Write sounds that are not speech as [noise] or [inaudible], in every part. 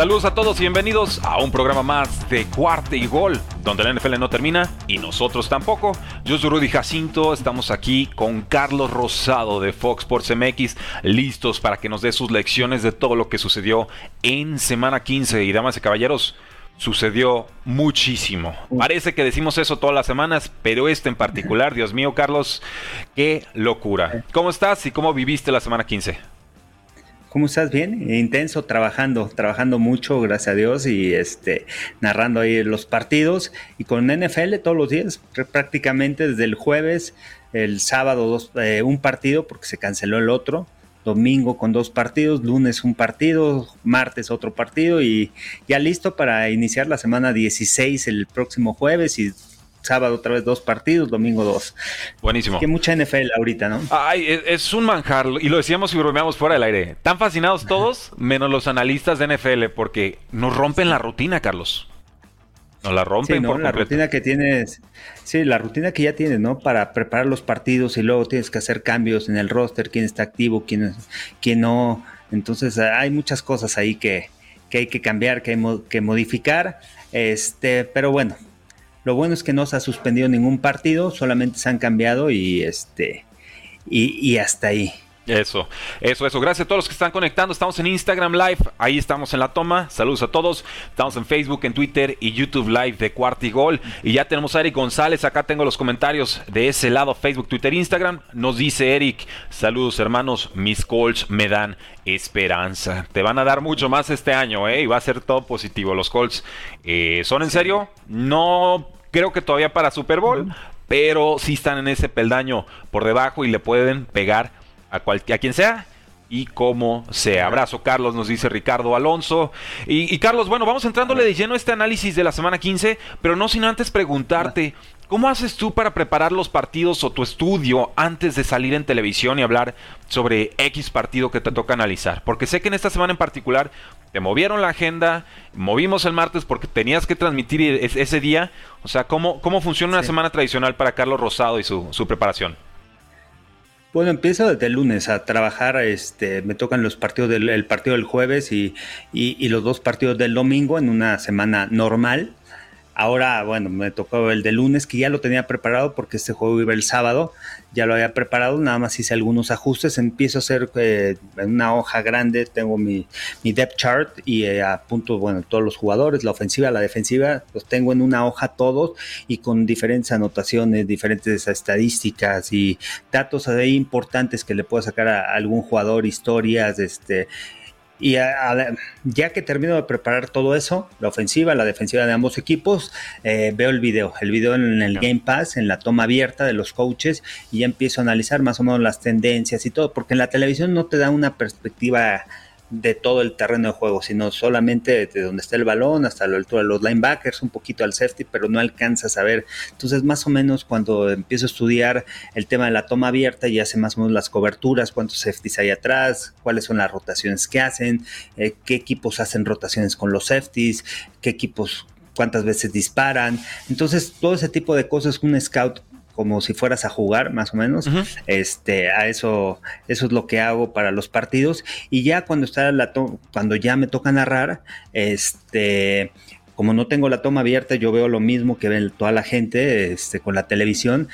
Saludos a todos y bienvenidos a un programa más de Cuarte y Gol, donde la NFL no termina y nosotros tampoco. Yo soy Rudy Jacinto, estamos aquí con Carlos Rosado de Fox Sports MX, listos para que nos dé sus lecciones de todo lo que sucedió en semana 15. Y damas y caballeros, sucedió muchísimo. Parece que decimos eso todas las semanas, pero este en particular, Dios mío, Carlos, qué locura. ¿Cómo estás y cómo viviste la semana 15? ¿Cómo estás? Bien, intenso, trabajando, trabajando mucho, gracias a Dios, y este, narrando ahí los partidos. Y con NFL todos los días, prácticamente desde el jueves, el sábado dos, eh, un partido, porque se canceló el otro, domingo con dos partidos, lunes un partido, martes otro partido, y ya listo para iniciar la semana 16 el próximo jueves y sábado otra vez dos partidos, domingo dos. Buenísimo. Que mucha NFL ahorita, ¿no? Ay, es, un manjar, y lo decíamos y bromeamos fuera del aire. Tan fascinados todos, [laughs] menos los analistas de NFL, porque nos rompen la rutina, Carlos. Nos la rompen sí, ¿no? la rutina que tienes, sí, la rutina que ya tienes, ¿no? Para preparar los partidos y luego tienes que hacer cambios en el roster, quién está activo, quién, quién no. Entonces hay muchas cosas ahí que, que hay que cambiar, que hay que modificar. Este, pero bueno, lo bueno es que no se ha suspendido ningún partido, solamente se han cambiado y este y, hasta ahí. Eso, eso, eso. Gracias a todos los que están conectando. Estamos en Instagram Live, ahí estamos en la toma. Saludos a todos. Estamos en Facebook, en Twitter y YouTube Live de Cuarta y Gol. Y ya tenemos a Eric González. Acá tengo los comentarios de ese lado, Facebook, Twitter, Instagram. Nos dice Eric, saludos hermanos, mis Colts me dan esperanza. Te van a dar mucho más este año, ¿eh? Y va a ser todo positivo. Los Colts eh, son en serio. No creo que todavía para Super Bowl, pero sí están en ese peldaño por debajo y le pueden pegar a, a quien sea y como sea. Abrazo, Carlos, nos dice Ricardo Alonso. Y, Carlos, bueno, vamos entrándole de lleno a este análisis de la semana 15, pero no sin antes preguntarte, ¿cómo haces tú para preparar los partidos o tu estudio antes de salir en televisión y hablar sobre X partido que te toca analizar? Porque sé que en esta semana en particular te movieron la agenda, movimos el martes porque tenías que transmitir ese día. O sea, ¿cómo, cómo funciona una semana tradicional para Carlos Rosado y su, su preparación? Bueno, empiezo desde el lunes a trabajar, este, me tocan los partidos del el partido del jueves y, y, los dos partidos del domingo en una semana normal. Ahora, bueno, me tocó el de lunes, que ya lo tenía preparado porque este juego iba el sábado, ya lo había preparado, nada más hice algunos ajustes, empiezo a hacer eh, en una hoja grande, tengo mi, depth chart y eh, apunto, bueno, todos los jugadores, la ofensiva, la defensiva, los tengo en una hoja todos y con diferentes anotaciones, diferentes estadísticas y datos ahí importantes que le puedo sacar a algún jugador, historias, este y ya que termino de preparar todo eso, la ofensiva, la defensiva de ambos equipos, eh, veo el video, el video en el Game Pass, en la toma abierta de los coaches, y ya empiezo a analizar más o menos las tendencias y todo, porque en la televisión no te da una perspectiva de todo el terreno de juego, sino solamente de donde está el balón hasta la altura de los linebackers, un poquito al safety, pero no alcanzas a ver. Entonces, más o menos cuando empiezo a estudiar el tema de la toma abierta, ya sé más o menos las coberturas, cuántos safeties hay atrás, cuáles son las rotaciones que hacen, eh, qué equipos hacen rotaciones con los safeties, qué equipos cuántas veces disparan. Entonces, todo ese tipo de cosas un scout como si fueras a jugar, más o menos. Este, a eso, eso es lo que hago para los partidos. Y ya cuando está la cuando ya me toca narrar, este, como no tengo la toma abierta, yo veo lo mismo que ve toda la gente este, con la televisión,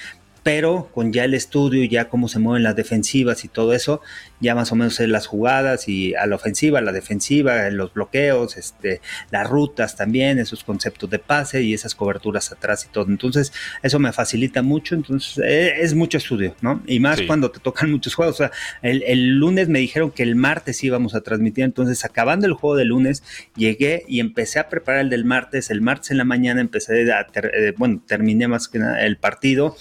pero con ya el estudio, ya cómo se mueven las defensivas y todo eso, ya más o menos sé las jugadas y a la ofensiva, a la defensiva, los bloqueos, este, las rutas también, esos conceptos de pase y esas coberturas atrás y todo. Entonces, eso me facilita mucho, entonces eh, es mucho estudio, ¿no? Y más cuando te tocan muchos juegos. O sea, el, el, lunes me dijeron que el martes íbamos a transmitir, entonces acabando el juego de lunes, llegué y empecé a preparar el del martes. El martes en la mañana empecé a, eh, bueno, terminé más que nada el partido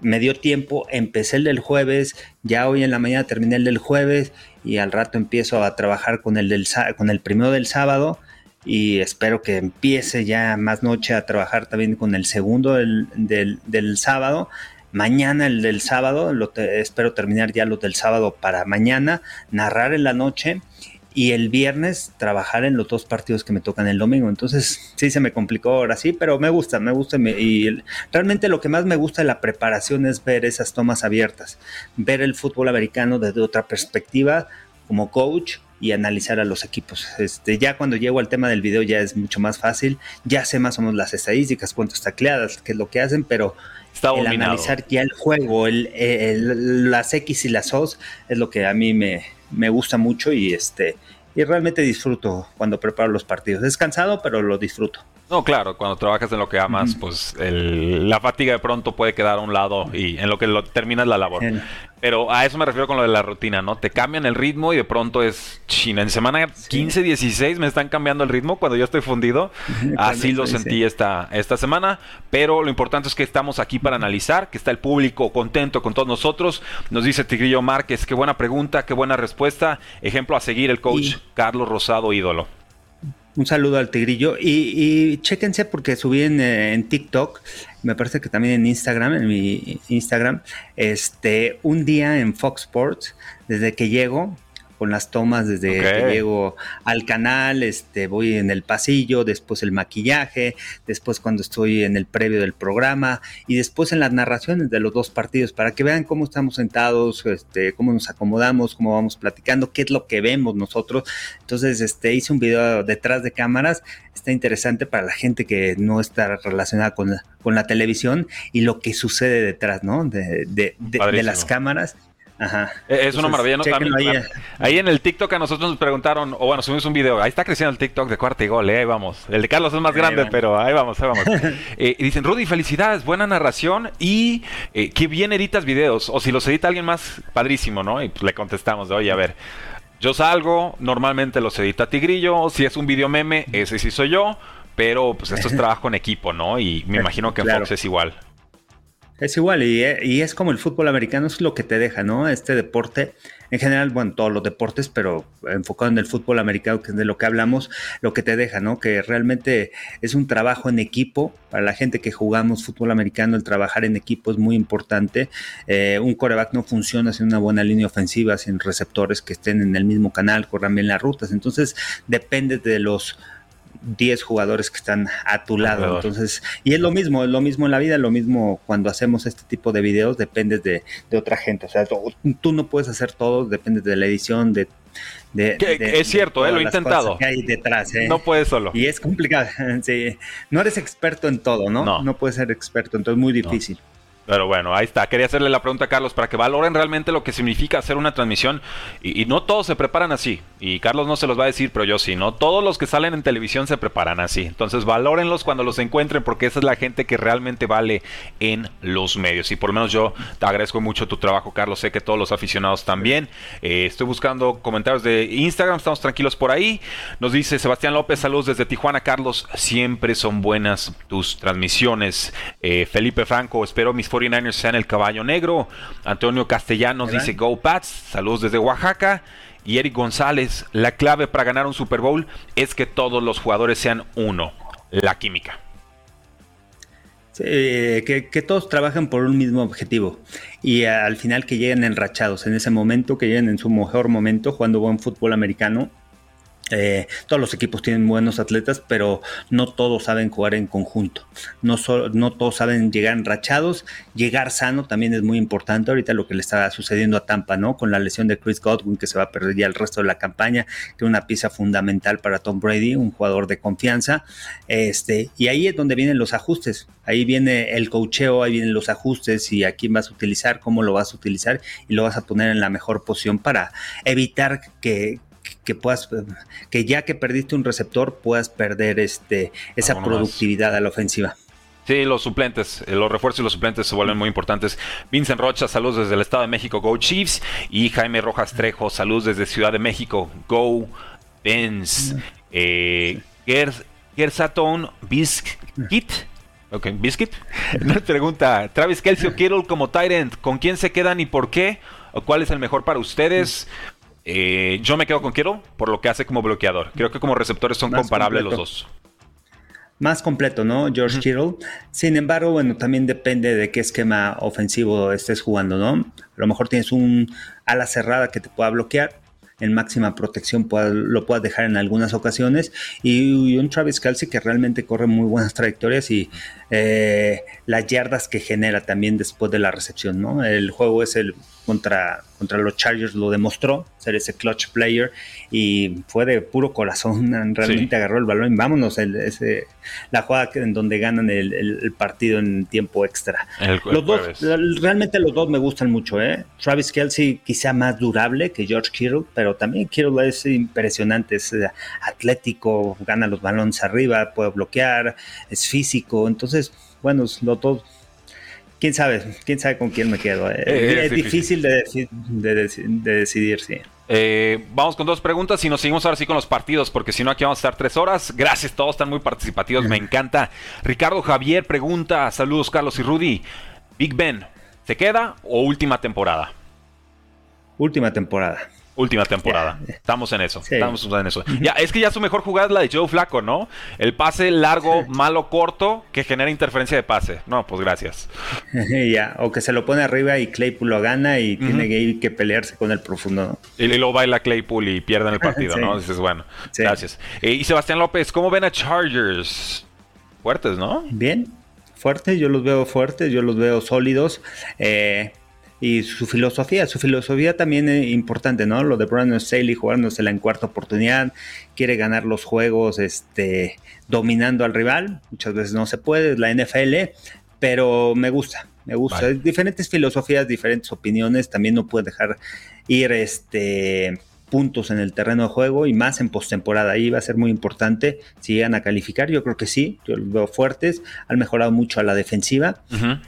me dio tiempo, empecé el del jueves, ya hoy en la mañana terminé el del jueves y al rato empiezo a trabajar con el, del, con el primero del sábado y espero que empiece ya más noche a trabajar también con el segundo del, del, sábado. Mañana el del sábado, lo espero terminar ya los del sábado para mañana, narrar en la noche y el viernes trabajar en los dos partidos que me tocan el domingo. Entonces sí se me complicó ahora sí, pero me gusta, me gusta. y realmente lo que más me gusta de la preparación es ver esas tomas abiertas, ver el fútbol americano desde otra perspectiva como coach y analizar a los equipos. Este, ya cuando llego al tema del video ya es mucho más fácil, ya sé más o menos las estadísticas, cuántas tacleadas, qué es lo que hacen, pero el analizar ya el juego, el, las X y las O's es lo que a mí me, me gusta mucho y este y realmente disfruto cuando preparo los partidos. Es cansado, pero lo disfruto. No, claro, cuando trabajas en lo que amas, pues la fatiga de pronto puede quedar a un lado y en lo que lo, terminas la labor. Pero a eso me refiero con lo de la rutina, ¿no? Te cambian el ritmo y de pronto es China. En semana 15, 16 me están cambiando el ritmo cuando yo estoy fundido. Así lo sentí esta, esta semana. Pero lo importante es que estamos aquí para analizar, que está el público contento con todos nosotros. Nos dice Tigrillo Márquez, qué buena pregunta, qué buena respuesta. Ejemplo a seguir el coach Carlos Rosado, ídolo. Un saludo al Tigrillo. Y, y chéquense porque subí en, eh, en, TikTok, me parece que también en Instagram, en mi Instagram, este, un día en Fox Sports, desde que llego, con las tomas desde que llego al canal, este, voy en el pasillo, después el maquillaje, después cuando estoy en el previo del programa y después en las narraciones de los dos partidos para que vean cómo estamos sentados, este, cómo nos acomodamos, cómo vamos platicando, qué es lo que vemos nosotros. Entonces, este, hice un video detrás de cámaras, está interesante para la gente que no está relacionada con la, con la televisión y lo que sucede detrás, ¿no? De, de, de las cámaras Ajá. Eh, es una maravilla. ¿no? ahí, en el TikTok a nosotros nos preguntaron, o bueno, subimos un video. Ahí está creciendo el TikTok de cuarta y gol, eh, ahí vamos. El de Carlos es más grande, pero ahí vamos, ahí vamos. [laughs] Eh, y dicen, Rudy, felicidades, buena narración y eh, qué bien editas videos. O si los edita alguien más, padrísimo, ¿no? Y pues le contestamos de, oye, a ver. Yo salgo, normalmente los edita Tigrillo. Si es un video meme, ese sí soy yo. Pero pues esto es [laughs] trabajo en equipo, ¿no? Y me imagino que en Fox es igual. Es igual, y, es como el fútbol americano, es lo que te deja, ¿no? Este deporte, en general, bueno, todos los deportes, pero enfocado en el fútbol americano, que es de lo que hablamos, lo que te deja, ¿no? Que realmente es un trabajo en equipo. Para la gente que jugamos fútbol americano, el trabajar en equipo es muy importante. Eh, un coreback no funciona sin una buena línea ofensiva, sin receptores que estén en el mismo canal, corran bien las rutas. Entonces, depende de los 10 jugadores que están a tu lado. Entonces, y es lo mismo, es lo mismo en la vida, lo mismo cuando hacemos este tipo de videos, dependes de, otra gente. O sea, tú, no puedes hacer todo, depende de la edición, de es cierto, eh, lo he intentado. Que hay detrás, eh. No puedes solo. Y es complicado. [laughs] Sí. No eres experto en todo, ¿no? No, no puedes ser experto, entonces es muy difícil. Pero bueno, ahí está. Quería hacerle la pregunta a Carlos para que valoren realmente lo que significa hacer una transmisión. Y, no todos se preparan así. Y Carlos no se los va a decir, pero yo sí. No todos los que salen en televisión se preparan así. Entonces valórenlos cuando los encuentren porque esa es la gente que realmente vale en los medios. Y por lo menos yo te agradezco mucho tu trabajo, Carlos. Sé que todos los aficionados también. Eh, estoy buscando comentarios de Instagram. Estamos tranquilos por ahí. Nos dice Sebastián López, saludos desde Tijuana. Carlos, siempre son buenas tus transmisiones. Eh, Felipe Franco, espero mis 49ers sean el caballo negro. Antonio Castellanos dice Go Pats. Saludos desde Oaxaca. Y Eric González, la clave para ganar un Super Bowl es que todos los jugadores sean uno. La química. que, que, todos trabajen por un mismo objetivo y al final que lleguen enrachados en ese momento, que lleguen en su mejor momento jugando buen fútbol americano Eh, todos los equipos tienen buenos atletas, pero no todos saben jugar en conjunto. No, no todos saben llegar enrachados. Llegar sano también es muy importante. Ahorita lo que le está sucediendo a Tampa, ¿no? Con la lesión de Chris Godwin, que se va a perder ya el resto de la campaña, que es una pieza fundamental para Tom Brady, un jugador de confianza. Este, y ahí es donde vienen los ajustes. Ahí viene el cocheo, ahí vienen los ajustes y a quién vas a utilizar, cómo lo vas a utilizar y lo vas a poner en la mejor posición para evitar que, que puedas, que ya que perdiste un receptor, puedas perder este, esa productividad a la ofensiva. Sí, los suplentes, eh, los refuerzos y los suplentes se vuelven muy importantes. Vincent Rocha, saludos desde el Estado de México, Go Chiefs. Y Jaime Rojas Trejo, saludos desde Ciudad de México, Go Benz. Eh, Gersaton Biscuit. Ok, Biscuit. [laughs] Nos pregunta, Travis Kelsey o Kittle como Tyrant, ¿con quién se quedan y por qué? ¿O cuál es el mejor para ustedes? Eh, yo me quedo con Kittle por lo que hace como bloqueador. Creo que como receptores son comparables los dos. Más completo, ¿no? George Kittle. Sin embargo, bueno, también depende de qué esquema ofensivo estés jugando, ¿no? A lo mejor tienes un ala cerrada que te pueda bloquear en máxima protección lo puedas dejar en algunas ocasiones y, un Travis Kelsey que realmente corre muy buenas trayectorias y eh, las yardas que genera también después de la recepción, ¿no? El juego es el contra, contra los Chargers lo demostró, ser ese clutch player y fue de puro corazón, [laughs] realmente agarró el balón y vámonos, ese, la jugada en donde ganan el, partido en tiempo extra. los dos, realmente los dos me gustan mucho, ¿eh? Travis Kelsey quizá más durable que George Kittle, pero también Kittle es impresionante, es eh, atlético, gana los balones arriba, puede bloquear, es físico, entonces, bueno, los dos quién sabe, quién sabe con quién me quedo. Eh, eh, es, difícil, de, decidir, sí. Eh, vamos con dos preguntas y nos seguimos ahora sí con los partidos, porque si no aquí vamos a estar tres horas. Gracias, todos están muy participativos, me encanta. Ricardo Javier pregunta, saludos Carlos y Rudy. Big Ben, ¿se queda o última temporada? Última temporada. Última temporada. Estamos en eso. Estamos en eso. Ya, es que ya su mejor jugada es la de Joe Flaco, ¿no? El pase largo, malo, corto, que genera interferencia de pase. No, pues gracias. [laughs] ya, o que se lo pone arriba y Claypool lo gana y tiene que ir que pelearse con el profundo, Y luego baila Claypool y pierden el [laughs] partido, ¿no? Dices, bueno, gracias. Eh, y Sebastián López, ¿cómo ven a Chargers? Fuertes, ¿no? Bien, fuertes, yo los veo fuertes, yo los veo sólidos. Eh, y su filosofía, su filosofía también es importante, ¿no? Lo de Brandon Staley jugándosela en cuarta oportunidad, quiere ganar los juegos este, dominando al rival, muchas veces no se puede, es la NFL, pero me gusta, me gusta. Diferentes filosofías, diferentes opiniones, también no puede dejar ir este puntos en el terreno de juego y más en postemporada. Ahí va a ser muy importante si llegan a calificar. Yo creo que sí, yo los veo fuertes. Han mejorado mucho a la defensiva,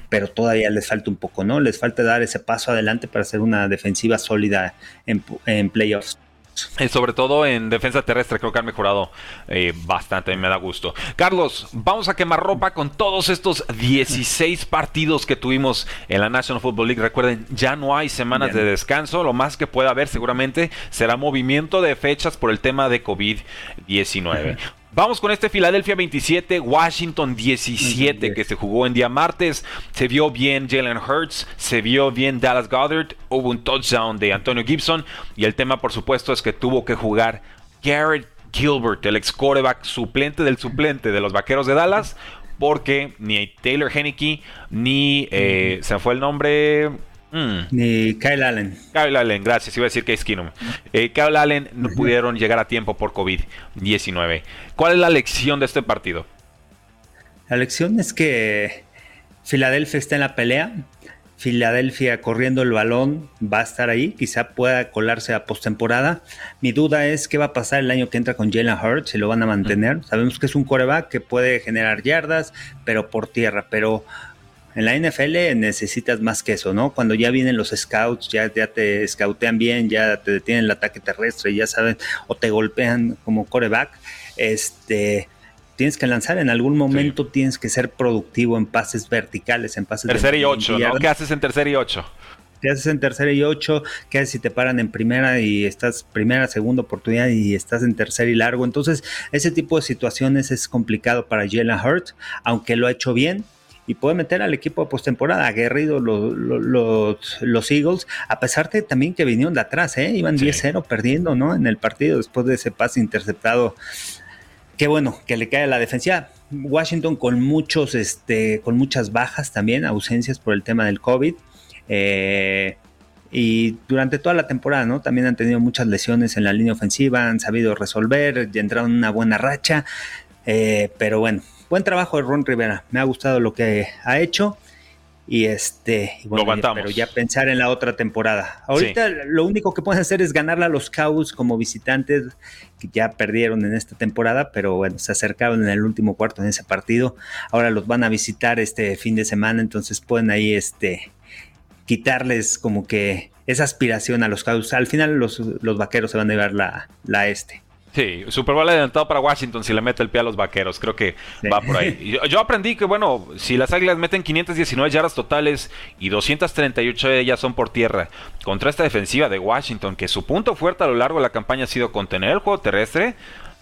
pero todavía les falta un poco, ¿no? Les falta dar ese paso adelante para hacer una defensiva sólida en, en playoffs. Sobre todo en defensa terrestre creo que han mejorado eh, bastante, me da gusto. Carlos, vamos a quemar ropa con todos estos 16 partidos que tuvimos en la National Football League. Recuerden, ya no hay semanas de descanso, lo más que pueda haber seguramente será movimiento de fechas por el tema de COVID-19. Vamos con este Filadelfia 27, Washington 17 que se jugó en día martes. Se vio bien Jalen Hurts, se vio bien Dallas Goddard, hubo un touchdown de Antonio Gibson. Y el tema por supuesto es que tuvo que jugar Garrett Gilbert, el ex coreback suplente del suplente de los Vaqueros de Dallas, porque ni Taylor Henneke ni eh, se fue el nombre Mm. Ni Kyle Allen. Kyle Allen, gracias. Iba a decir Case Keenum. Eh, Kyle Allen no pudieron llegar a tiempo por COVID-19. ¿Cuál es la lección de este partido? La lección es que Filadelfia está en la pelea. Filadelfia corriendo el balón va a estar ahí, quizá pueda colarse a postemporada. Mi duda es qué va a pasar el año que entra con Jalen Hurts, si lo van a mantener. Sabemos que es un coreback que puede generar yardas, pero por tierra. Pero en la NFL necesitas más que eso, ¿no? Cuando ya vienen los scouts, ya, ya te scoutean bien, ya te detienen el ataque terrestre, ya saben, o te golpean como coreback, este, tienes que lanzar, en algún momento tienes que ser productivo en pases verticales, en pases Tercer y ocho, ¿no? ¿Qué haces en tercer y ocho? ¿Qué haces en tercera y ocho? ¿Qué haces si te paran en primera y estás primera, segunda oportunidad y estás en tercer y largo? Entonces, ese tipo de situaciones es complicado para Jalen Hurt, aunque lo ha hecho bien y puede meter al equipo de postemporada, aguerrido los, los, los, Eagles, a pesar de también que vinieron de atrás, ¿eh? iban 10-0 perdiendo ¿no? en el partido después de ese pase interceptado. Qué bueno que le cae a la defensiva. Washington con muchos, este, con muchas bajas también, ausencias por el tema del COVID. Eh, y durante toda la temporada, ¿no? También han tenido muchas lesiones en la línea ofensiva, han sabido resolver, entraron en una buena racha. Eh, pero bueno, buen trabajo de Ron Rivera. Me ha gustado lo que ha hecho. Y este, bueno, pero ya pensar en la otra temporada. Ahorita lo único que pueden hacer es ganarle a los Cowboys como visitantes, que ya perdieron en esta temporada, pero bueno, se acercaron en el último cuarto en ese partido. Ahora los van a visitar este fin de semana, entonces pueden ahí este quitarles como que esa aspiración a los Cowboys. Al final los, los vaqueros se van a llevar la, la este. Sí, Super Bowl adelantado para Washington si le mete el pie a los vaqueros. Creo que va por ahí. [laughs] Yo, aprendí que, bueno, si las águilas meten 519 yardas totales y 238 de ellas son por tierra, contra esta defensiva de Washington, que su punto fuerte a lo largo de la campaña ha sido contener el juego terrestre,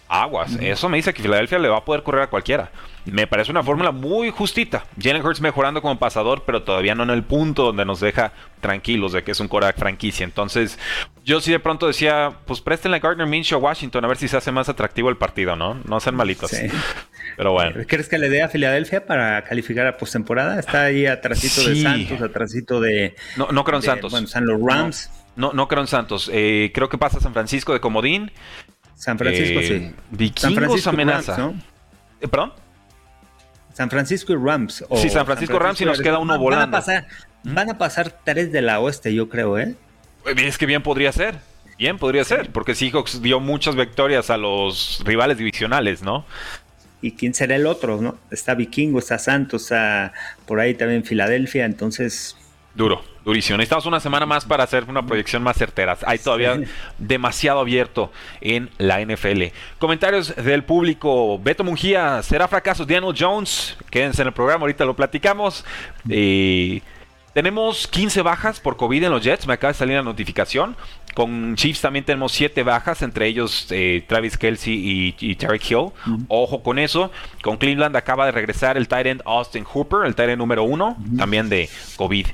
aguas. Eso me dice que Filadelfia le va a poder correr a cualquiera. Me parece una fórmula muy justita. Jalen Hurts mejorando como pasador, pero todavía no en el punto donde nos deja tranquilos de que es un Korak franquicia. Entonces, yo sí de pronto decía, pues préstenle a Gardner Minshew a Washington a ver si se hace más atractivo el partido, ¿no? No sean malitos. Pero bueno. ¿Crees que le dé a Filadelfia para calificar a postemporada? Está ahí atrásito de Santos, atrásito de... No, no creo en Santos. Bueno, están los Rams. No, no, creo en Santos. Eh, creo que pasa San Francisco de Comodín. San Francisco, sí. Eh, Vikingos San Francisco amenaza. Rams, ¿no? Eh, ¿Perdón? San Francisco y Rams. sí, San Francisco, Rams y nos queda uno volando. Van a, pasar, ¿Mm? van a pasar tres de la oeste, yo creo, ¿eh? Es que bien podría ser. Bien podría ser, porque Seahawks dio muchas victorias a los rivales divisionales, ¿no? ¿Y quién será el otro, no? Está Vikingo, está Santos, está por ahí también Filadelfia, entonces Duro, durísimo. Necesitamos una semana más para hacer una proyección más certera. Hay todavía demasiado abierto en la NFL. Comentarios del público. Beto Mungía, ¿será fracaso Daniel Jones? Quédense en el programa, ahorita lo platicamos. Tenemos 15 bajas por COVID en los Jets, me acaba de salir la notificación. Con Chiefs también tenemos 7 bajas, entre ellos eh, Travis Kelsey y, Tarek Hill. Ojo con eso. Con Cleveland acaba de regresar el tight end Austin Hooper, el tight end número 1, también de COVID.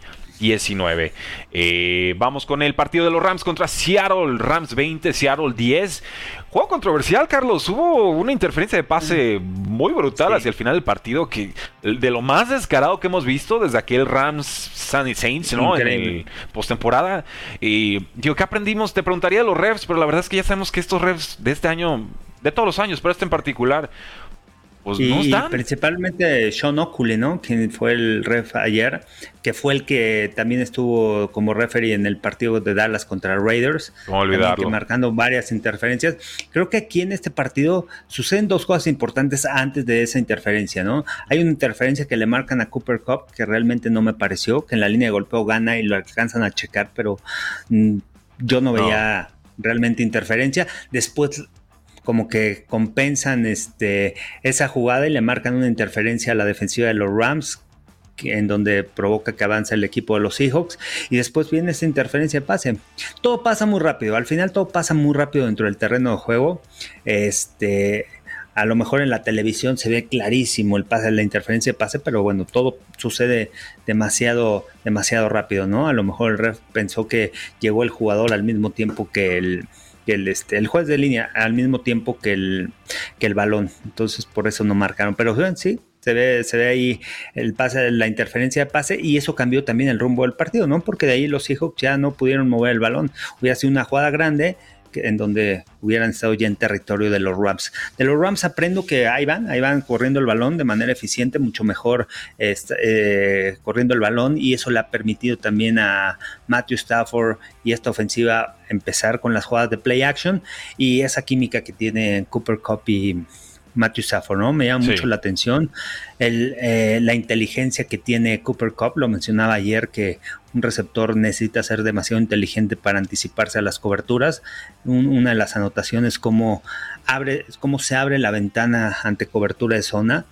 19. Eh, vamos con el partido de los Rams contra Seattle. Rams 20, Seattle 10. Juego controversial, Carlos. Hubo una interferencia de pase muy brutal hacia el final del partido, que de lo más descarado que hemos visto desde aquel Rams Sunny Saints, ¿no? En el postemporada. Y digo, ¿qué aprendimos? Te preguntaría de los refs, pero la verdad es que ya sabemos que estos refs de este año, de todos los años, pero este en particular, pues y principalmente Sean Okule, ¿no? Quien fue el ref ayer, que fue el que también estuvo como referee en el partido de Dallas contra Raiders. olvidarlo. marcando varias interferencias. Creo que aquí en este partido suceden dos cosas importantes antes de esa interferencia, ¿no? Hay una interferencia que le marcan a Cooper Cup que realmente no me pareció, que en la línea de golpeo gana y lo alcanzan a checar, pero mm, yo no veía realmente interferencia. Después como que compensan este, esa jugada y le marcan una interferencia a la defensiva de los Rams en donde provoca que avance el equipo de los Seahawks y después viene esa interferencia de pase. Todo pasa muy rápido, al final todo pasa muy rápido dentro del terreno de juego. Este, a lo mejor en la televisión se ve clarísimo el pase, la interferencia de pase, pero bueno, todo sucede demasiado, demasiado rápido, ¿no? A lo mejor el ref pensó que llegó el jugador al mismo tiempo que el, el, este, el juez de línea al mismo tiempo que el, que el balón. Entonces por eso no marcaron. Pero sí, se ve, se ve ahí el pase, la interferencia de pase y eso cambió también el rumbo del partido, ¿no? Porque de ahí los Seahawks ya no pudieron mover el balón. Hubiera sido una jugada grande en donde hubieran estado ya en territorio de los Rams. De los Rams aprendo que ahí van, ahí van corriendo el balón de manera eficiente, mucho mejor eh, corriendo el balón y eso le ha permitido también a Matthew Stafford y esta ofensiva empezar con las jugadas de play action y esa química que tiene Cooper Cup y Matthew Stafford, ¿no? Me llama mucho la atención el, eh, la inteligencia que tiene Cooper Cup, lo mencionaba ayer que un receptor necesita ser demasiado inteligente para anticiparse a las coberturas. una de las anotaciones como abre, cómo se abre la ventana ante cobertura de zona.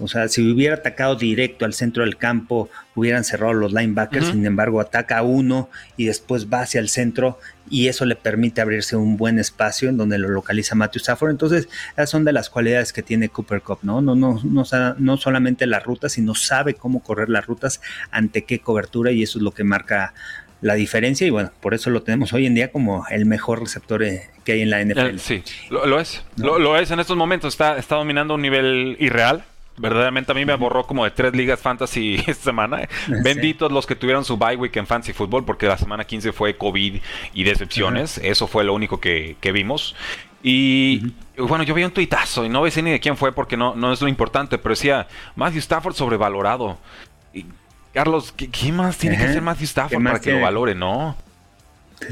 O sea, si hubiera atacado directo al centro del campo, hubieran cerrado los linebackers. Sin embargo, ataca a uno y después va hacia el centro y eso le permite abrirse un buen espacio en donde lo localiza Matthew Stafford. Entonces, esas son de las cualidades que tiene Cooper Cup, ¿no? No, no, no, no solamente las rutas, sino sabe cómo correr las rutas, ante qué cobertura y eso es lo que marca la diferencia y bueno, por eso lo tenemos hoy en día como el mejor receptor eh, que hay en la NFL. Eh, sí, lo, es. Lo, es en estos momentos. Está, está dominando un nivel irreal. Verdaderamente a mí me borró como de tres ligas fantasy [laughs] esta semana. Benditos los que tuvieron su bye week en fantasy football porque la semana 15 fue COVID y decepciones. Eso fue lo único que, vimos. Y bueno, yo vi un tuitazo y no sé ni de quién fue porque no, no es lo importante, pero decía Matthew Stafford sobrevalorado. Carlos, ¿qué, más tiene que hacer Matthew Stafford para que lo valore, no?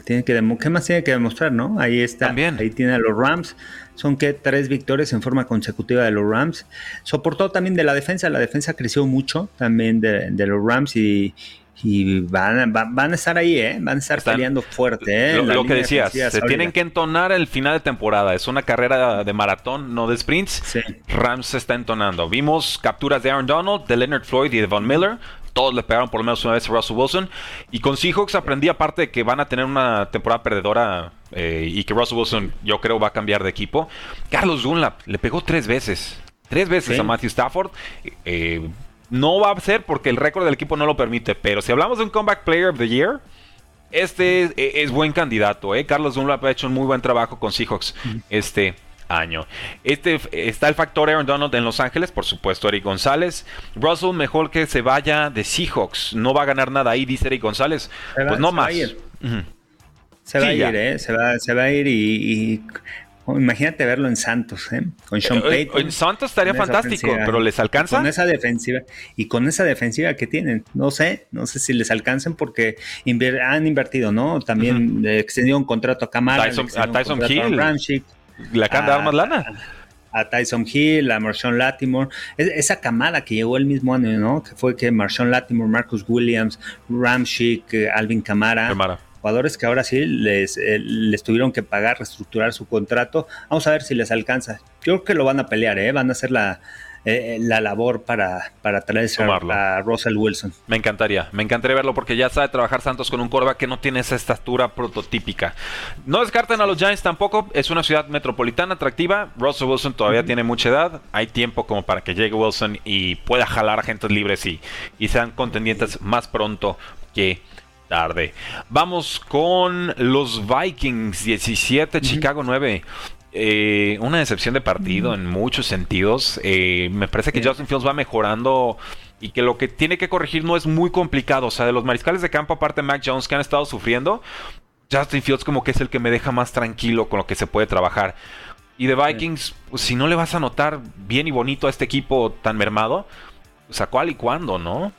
Tiene que ¿Qué más tiene que demostrar, no? Ahí está. También. Ahí tiene a los Rams. Son que tres victorias en forma consecutiva de los Rams. Soportó también de la defensa. La defensa creció mucho también de, los Rams y, van, van, a estar ahí, ¿eh? Van a estar peleando fuerte, ¿eh? Lo, que decías, se tienen que entonar el final de temporada. Es una carrera de maratón, no de sprints. Rams se está entonando. Vimos capturas de Aaron Donald, de Leonard Floyd y de Von Miller todos le pegaron por lo menos una vez a Russell Wilson. Y con Seahawks aprendí aparte de que van a tener una temporada perdedora eh, y que Russell Wilson yo creo va a cambiar de equipo. Carlos Dunlap le pegó tres veces. Tres veces a Matthew Stafford. Eh, no va a ser porque el récord del equipo no lo permite. Pero si hablamos de un Comeback Player of the Year, este es, es buen candidato. ¿eh? Carlos Dunlap ha hecho un muy buen trabajo con Seahawks. Este año. Este, está el factor Aaron Donald en Los Ángeles, por supuesto, Eric González. Russell, mejor que se vaya de Seahawks. No va a ganar nada ahí, dice Eric González. pues no más. Se va a ir, ¿eh? Se va, se va a ir y, imagínate verlo en Santos, ¿eh? Con Sean eh, Payton. En Santos estaría fantástico, pero ¿les alcanza? Con esa defensiva y con esa defensiva que tienen, no sé, no sé si les alcancen porque han invertido, ¿no? También extendió un contrato a Camara, a Tyson Hill. ¿Le acaban de dar más lana? A Tyson Hill, a Marshawn Latimore, esa camada que llegó el mismo año, ¿no? Que fue que Marshawn Latimore, Marcus Williams, Ramchick, eh, Alvin Camara, jugadores que ahora sí les, eh, les tuvieron que pagar, reestructurar su contrato. Vamos a ver si les alcanza. Yo creo que lo van a pelear, ¿eh? Van a hacer la, eh, la labor para, para traerse a Russell Wilson. Me encantaría, me encantaría verlo porque ya sabe trabajar Santos con un quarterback que no tiene esa estatura prototípica. No descarten a los Giants tampoco, es una ciudad metropolitana atractiva. Russell Wilson todavía tiene mucha edad, hay tiempo como para que llegue Wilson y pueda jalar agentes libres y, y sean contendientes más pronto que tarde. Vamos con los Vikings 17, Chicago 9. Eh, una decepción de partido en muchos sentidos. Eh, me parece que Justin Fields va mejorando y que lo que tiene que corregir no es muy complicado. O sea, de los mariscales de campo, aparte de Mac Jones, que han estado sufriendo, Justin Fields como que es el que me deja más tranquilo con lo que se puede trabajar. Y de Vikings, pues, si no le vas a notar bien y bonito a este equipo tan mermado, pues a cuál y cuándo, ¿no?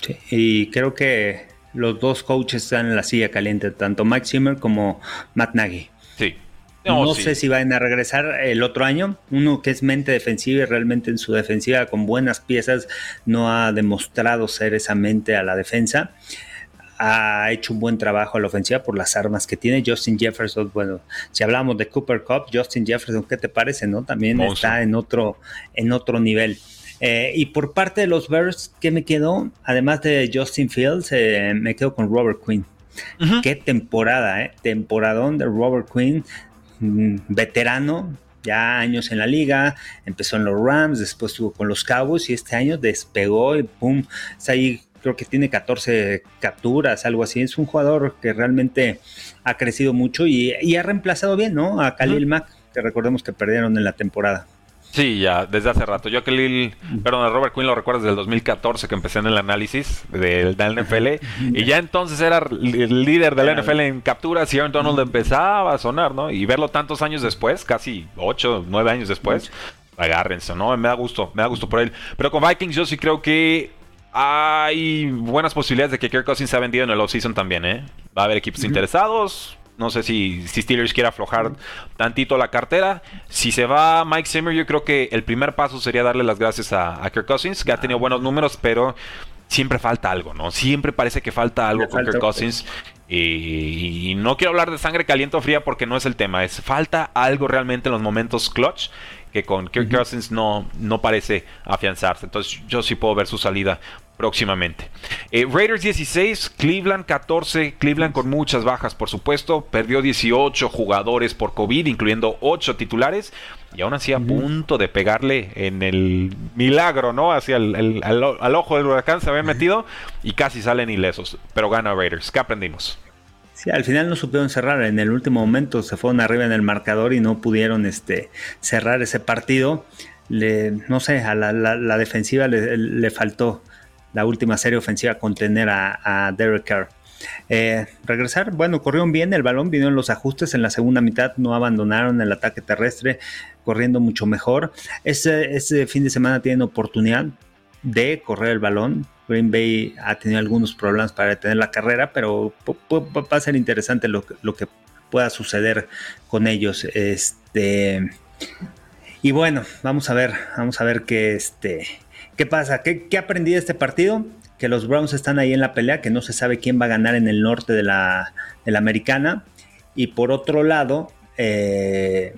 Sí, y creo que los dos coaches están en la silla caliente, tanto Mike Zimmer como Matt Nagy. Sí. No, sé si van a regresar el otro año. Uno que es mente defensiva y realmente en su defensiva con buenas piezas no ha demostrado ser esa mente a la defensa. Ha hecho un buen trabajo a la ofensiva por las armas que tiene. Justin Jefferson, bueno, si hablamos de Cooper Cup, Justin Jefferson, ¿qué te parece? no También está en otro, en otro nivel. Eh, y por parte de los Bears, ¿qué me quedó? Además de Justin Fields, eh, me quedo con Robert Quinn. Qué temporada, ¿eh? Temporadón de Robert Quinn. Veterano, ya años en la liga, empezó en los Rams, después estuvo con los Cowboys y este año despegó y pum, está ahí, creo que tiene 14 capturas, algo así. Es un jugador que realmente ha crecido mucho y, ha reemplazado bien, ¿no? A Khalil Mack, que recordemos que perdieron en la temporada. Sí, ya, desde hace rato. Yo que Lil, perdón, a Robert Quinn lo recuerdo desde el 2014 que empecé en el análisis del, del NFL y ya entonces era el líder del NFL en capturas y Aaron Donald empezaba a sonar, ¿no? Y verlo tantos años después, casi 8, 9 años después, agárrense, ¿no? Me da gusto, me da gusto por él. Pero con Vikings yo sí creo que hay buenas posibilidades de que Kirk Cousins sea vendido en el offseason también, ¿eh? Va a haber equipos interesados, no sé si, si Steelers quiere aflojar tantito la cartera. Si se va Mike Zimmer, yo creo que el primer paso sería darle las gracias a, Kirk Cousins, que ha tenido buenos números, pero siempre falta algo, ¿no? Siempre parece que falta algo con Kirk Cousins. Y, no quiero hablar de sangre caliente o fría porque no es el tema. Es falta algo realmente en los momentos clutch que con Kirk Cousins no, no parece afianzarse. Entonces yo sí puedo ver su salida próximamente. Eh, Raiders 16, Cleveland 14, Cleveland con muchas bajas por supuesto, perdió 18 jugadores por COVID, incluyendo 8 titulares, y aún así a punto de pegarle en el milagro, ¿no? Hacia el, al, ojo del huracán se habían metido y casi salen ilesos, pero gana Raiders. ¿Qué aprendimos? Sí, al final no supieron cerrar, en el último momento se fueron arriba en el marcador y no pudieron este, cerrar ese partido. Le, no sé, a la, defensiva le faltó la última serie ofensiva contener a, Derek Carr. Eh, regresar, bueno, corrieron bien el balón, vinieron los ajustes en la segunda mitad, no abandonaron el ataque terrestre, corriendo mucho mejor. Ese, fin de semana tienen oportunidad de correr el balón. Green Bay ha tenido algunos problemas para detener la carrera, pero va a ser interesante lo, que pueda suceder con ellos. Este, y bueno, vamos a ver, vamos a ver qué este ¿Qué pasa? ¿Qué, aprendí de este partido? Que los Browns están ahí en la pelea, que no se sabe quién va a ganar en el norte de la, americana. Y por otro lado, eh,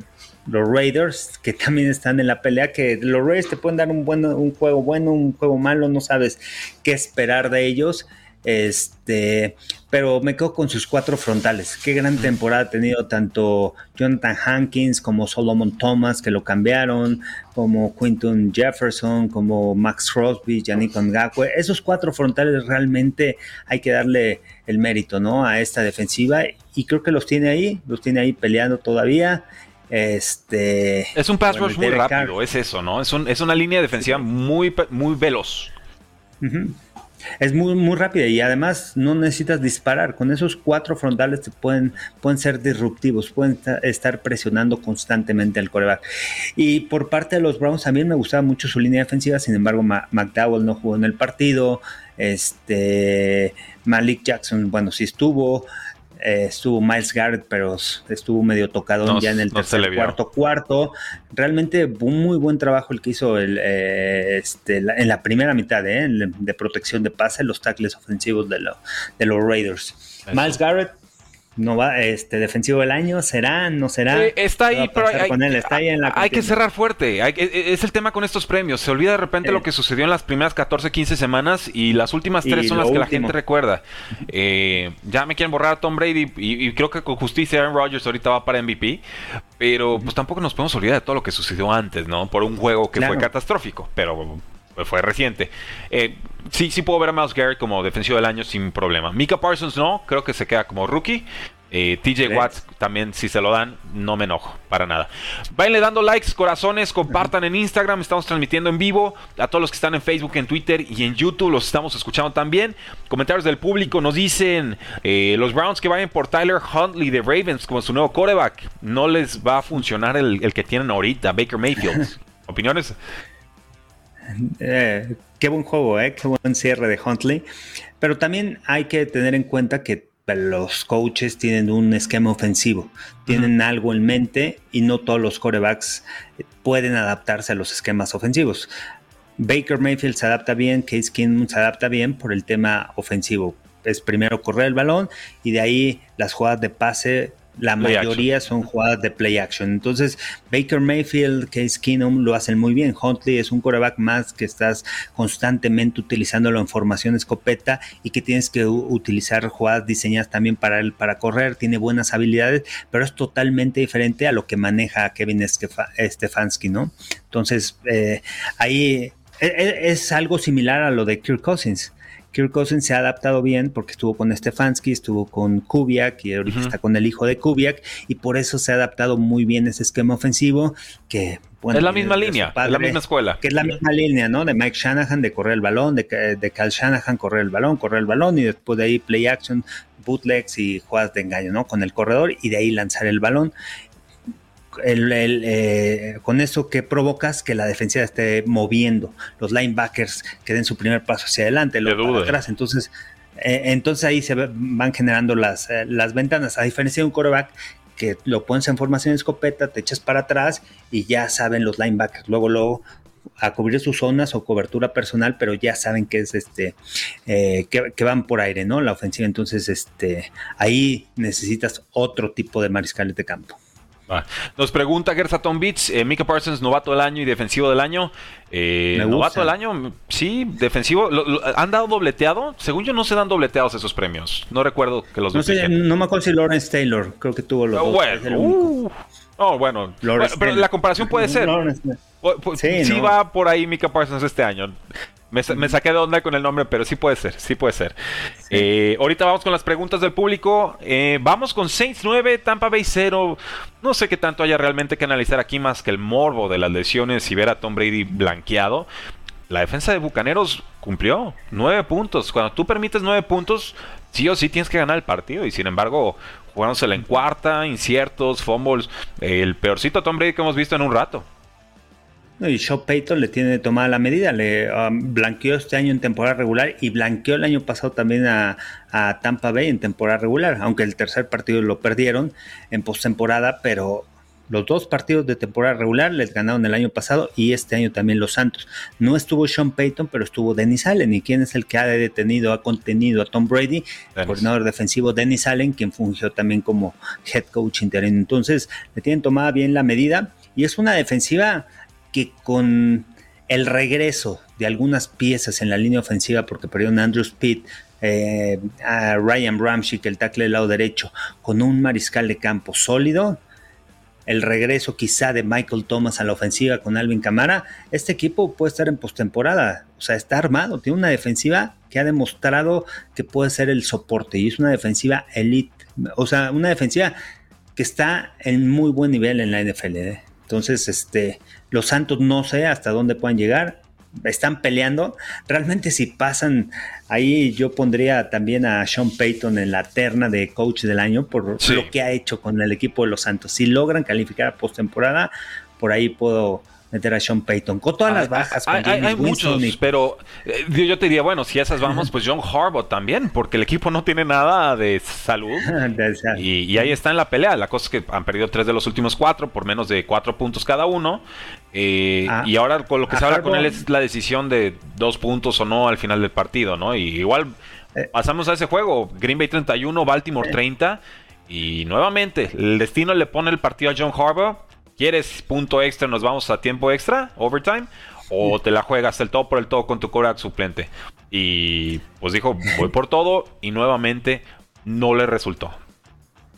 los Raiders, que también están en la pelea, que los Raiders te pueden dar un, un juego bueno, un juego malo, no sabes qué esperar de ellos. Este, pero me quedo con sus cuatro frontales. Qué gran temporada ha tenido tanto Jonathan Hankins como Solomon Thomas, que lo cambiaron, como Quinton Jefferson, como Max Crosby, Yannick Ngakwe. Esos cuatro frontales realmente hay que darle el mérito, ¿no? A esta defensiva y creo que los tiene ahí, los tiene ahí peleando todavía. Este, es un pass rush muy rápido, es eso, ¿no? Es, es una línea defensiva muy, muy veloz. Es muy, muy rápida y además no necesitas disparar. Con esos cuatro frontales te pueden, pueden ser disruptivos, pueden estar presionando constantemente al coreback. Y por parte de los Browns también me gustaba mucho su línea defensiva, sin embargo McDowell no jugó en el partido. Este Malik Jackson, bueno, sí estuvo. Eh, estuvo Miles Garrett, pero estuvo medio tocado ya en el tercer, cuarto, cuarto. Realmente un muy buen trabajo el que hizo el, eh, este, en la primera mitad eh, de protección de pase, los tackles ofensivos de, de los Raiders. Miles Garrett no va, este defensivo del año, será, no será. está ahí, pero hay, que cerrar fuerte. E, es el tema con estos premios. Se olvida de repente lo que sucedió en las primeras 14, 15 semanas y las últimas tres son las que la gente recuerda. Eh, ya me quieren borrar a Tom Brady y, creo que con justicia Aaron Rodgers ahorita va para MVP, pero pues tampoco nos podemos olvidar de todo lo que sucedió antes, ¿no? Por un juego que fue catastrófico, pero fue reciente. Eh, sí, sí puedo ver a Miles Garrett como defensivo del año sin problema. Mika Parsons no, creo que se queda como rookie. Eh, TJ Watts también, si se lo dan, no me enojo, para nada. Váyanle dando likes, corazones, compartan en Instagram, estamos transmitiendo en vivo. A todos los que están en Facebook, en Twitter y en YouTube, los estamos escuchando también. Comentarios del público nos dicen: eh, Los Browns que vayan por Tyler Huntley de Ravens como su nuevo coreback, no les va a funcionar el, el que tienen ahorita, Baker Mayfield. [laughs] ¿Opiniones? Eh, qué buen juego, ¿eh? qué buen cierre de Huntley. Pero también hay que tener en cuenta que los coaches tienen un esquema ofensivo, tienen algo en mente y no todos los corebacks pueden adaptarse a los esquemas ofensivos. Baker Mayfield se adapta bien, Case Keenum se adapta bien por el tema ofensivo. Es primero correr el balón y de ahí las jugadas de pase la mayoría son jugadas de play action. Entonces, Baker Mayfield, Case Keenum lo hacen muy bien. Huntley es un coreback más que estás constantemente utilizándolo en formación escopeta y que tienes que utilizar jugadas diseñadas también para él para correr. Tiene buenas habilidades, pero es totalmente diferente a lo que maneja Kevin Stefanski, ¿no? Entonces, eh, ahí e, e, es algo similar a lo de Kirk Cousins. Kirk Cousins se ha adaptado bien porque estuvo con Stefanski, estuvo con Kubiak y ahorita está con el hijo de Kubiak y por eso se ha adaptado muy bien ese esquema ofensivo que es la misma línea, es la misma escuela. Que es la misma línea, ¿no? De Mike Shanahan de correr el balón, de, de Cal Shanahan correr el balón, correr el balón y después de ahí play action, bootlegs y jugadas de engaño, ¿no? Con el corredor y de ahí lanzar el balón el, eh, con eso que provocas que la defensiva esté moviendo, los linebackers que den su primer paso hacia adelante, luego atrás. Entonces, eh, entonces ahí se van generando las, eh, las ventanas. A diferencia de un quarterback que lo pones en formación de escopeta, te echas para atrás y ya saben los linebackers. Luego, luego a cubrir sus zonas o cobertura personal, pero ya saben que es este que, que, van por aire, ¿no? La ofensiva. Entonces, este ahí necesitas otro tipo de mariscales de campo. Nos pregunta Gersaton Beats, eh, Mika Parsons, novato del año y defensivo del año. Eh, novato del año, sí, defensivo. ¿Han dado dobleteado? Según yo no se dan dobleteados esos premios. No recuerdo que los No sé, no me acuerdo si Lawrence Taylor, creo que tuvo los oh, Bueno, uh, oh, bueno. pero la comparación puede [laughs] ser. sí, va por ahí Mika Parsons este año. Me, saqué de onda con el nombre, pero sí puede ser, sí puede ser. Eh, ahorita vamos con las preguntas del público. Eh, vamos con Saints 9, Tampa Bay 0. No sé qué tanto haya realmente que analizar aquí más que el morbo de las lesiones y ver a Tom Brady blanqueado. La defensa de Bucaneros cumplió 9 puntos. Cuando tú permites 9 puntos, sí o sí tienes que ganar el partido. Y sin embargo, jugándosela en cuarta, inciertos, fumbles. el peorcito Tom Brady que hemos visto en un rato. Y Shaw Payton le tiene tomada la medida, le um, blanqueó este año en temporada regular y blanqueó el año pasado también a, Tampa Bay en temporada regular, aunque el tercer partido lo perdieron en postemporada, pero los dos partidos de temporada regular les ganaron el año pasado y este año también los Santos. No estuvo Sean Payton, pero estuvo Dennis Allen. ¿Y quién es el que ha detenido, ha contenido a Tom Brady? El coordinador defensivo Dennis Allen, quien fungió también como head coach interino. Entonces, le tienen tomada bien la medida y es una defensiva que con el regreso de algunas piezas en la línea ofensiva, porque perdieron a Andrew Speed, eh, a Ryan Ramsey, que el tackle del lado derecho, con un mariscal de campo sólido, el regreso quizá de Michael Thomas a la ofensiva con Alvin Camara, este equipo puede estar en postemporada, o sea, está armado, tiene una defensiva que ha demostrado que puede ser el soporte y es una defensiva elite, o sea, una defensiva que está en muy buen nivel en la NFL. ¿eh? Entonces, este, los Santos no sé hasta dónde puedan llegar. Están peleando. Realmente si pasan ahí yo pondría también a Sean Payton en la terna de coach del año por lo que ha hecho con el equipo de los Santos. Si logran calificar a postemporada, por ahí puedo meter a Sean Payton. Con todas las bajas. hay, muchos, pero eh, yo te diría, bueno, si esas vamos, pues John Harbaugh también, porque el equipo no tiene nada de salud. [laughs] y, ahí está en la pelea. La cosa es que han perdido tres de los últimos cuatro, por menos de cuatro puntos cada uno. Eh, ah, y ahora con lo que se habla con él es la decisión de dos puntos o no al final del partido, ¿no? Y igual eh. pasamos a ese juego. Green Bay 31, Baltimore 30. Y nuevamente, el destino le pone el partido a John Harbaugh ¿Quieres punto extra? Nos vamos a tiempo extra, overtime. O te la juegas el todo por el todo con tu coreback suplente. Y pues dijo, voy por todo. Y nuevamente no le resultó.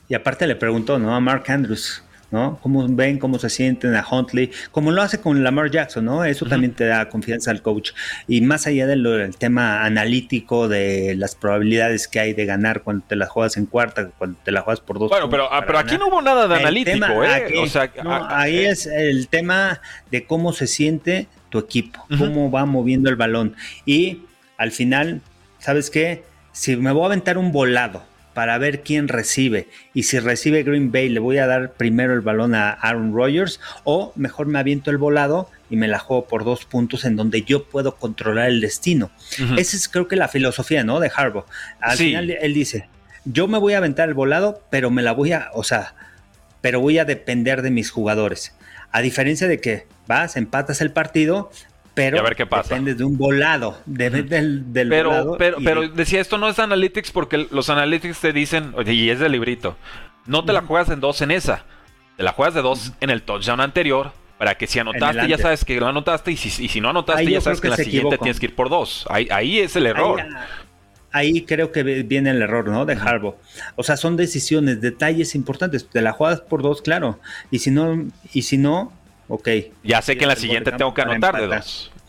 Y aparte le preguntó, ¿no? A Mark Andrews. ¿No? Cómo ven, cómo se sienten a Huntley, como lo hace con Lamar Jackson, ¿no? Eso también te da confianza al coach. Y más allá del tema analítico de las probabilidades que hay de ganar cuando te la juegas en cuarta, cuando te la juegas por dos. Bueno, pero, pero aquí no hubo nada de analítico, ¿eh? ahí es el tema de cómo se siente tu equipo, cómo va moviendo el balón. Y al final, ¿sabes qué? Si me voy a aventar un volado para ver quién recibe. Y si recibe Green Bay, le voy a dar primero el balón a Aaron Rodgers o mejor me aviento el volado y me la juego por dos puntos en donde yo puedo controlar el destino. Esa es creo que la filosofía, ¿no? De Harbaugh. Al final él dice, yo me voy a aventar el volado, pero me la voy a, o sea, pero voy a depender de mis jugadores. A diferencia de que vas, empatas el partido, pero ver qué pasa. depende de un volado, del, pero, volado. Pero, pero decía, esto no es analytics porque los analytics te dicen, oye, y es del librito, no te la juegas en dos en esa, te la juegas de dos en el touchdown anterior, para que si anotaste ya sabes que lo anotaste y si, y si no anotaste ya sabes que, en la siguiente tienes que ir por dos. Ahí, ahí es el error. Ahí, creo que viene el error, ¿no? De Harbaugh. O sea, son decisiones, detalles importantes. Te la juegas por dos, claro. Y si no, y si no, ok. Ya sé que en la siguiente tengo que anotar de dos. [laughs]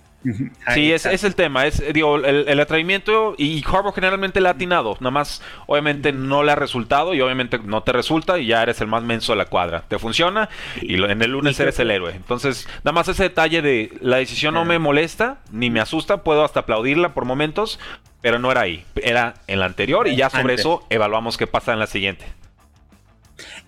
Sí, es, es, el tema, es digo, el, atrevimiento y Harbaugh generalmente le ha atinado, nada más obviamente no le ha resultado y obviamente no te resulta y ya eres el más menso de la cuadra, te funciona y en el lunes eres el héroe, entonces nada más ese detalle de la decisión no me molesta ni me asusta, puedo hasta aplaudirla por momentos, pero no era ahí, era en la anterior y ya sobre eso evaluamos qué pasa en la siguiente.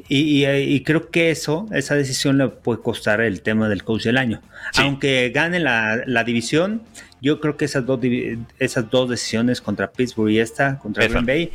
Y, creo que eso, esa decisión le puede costar el tema del coach del año. Aunque gane la, división, yo creo que esas dos, esas dos decisiones contra Pittsburgh y esta, contra Green Bay,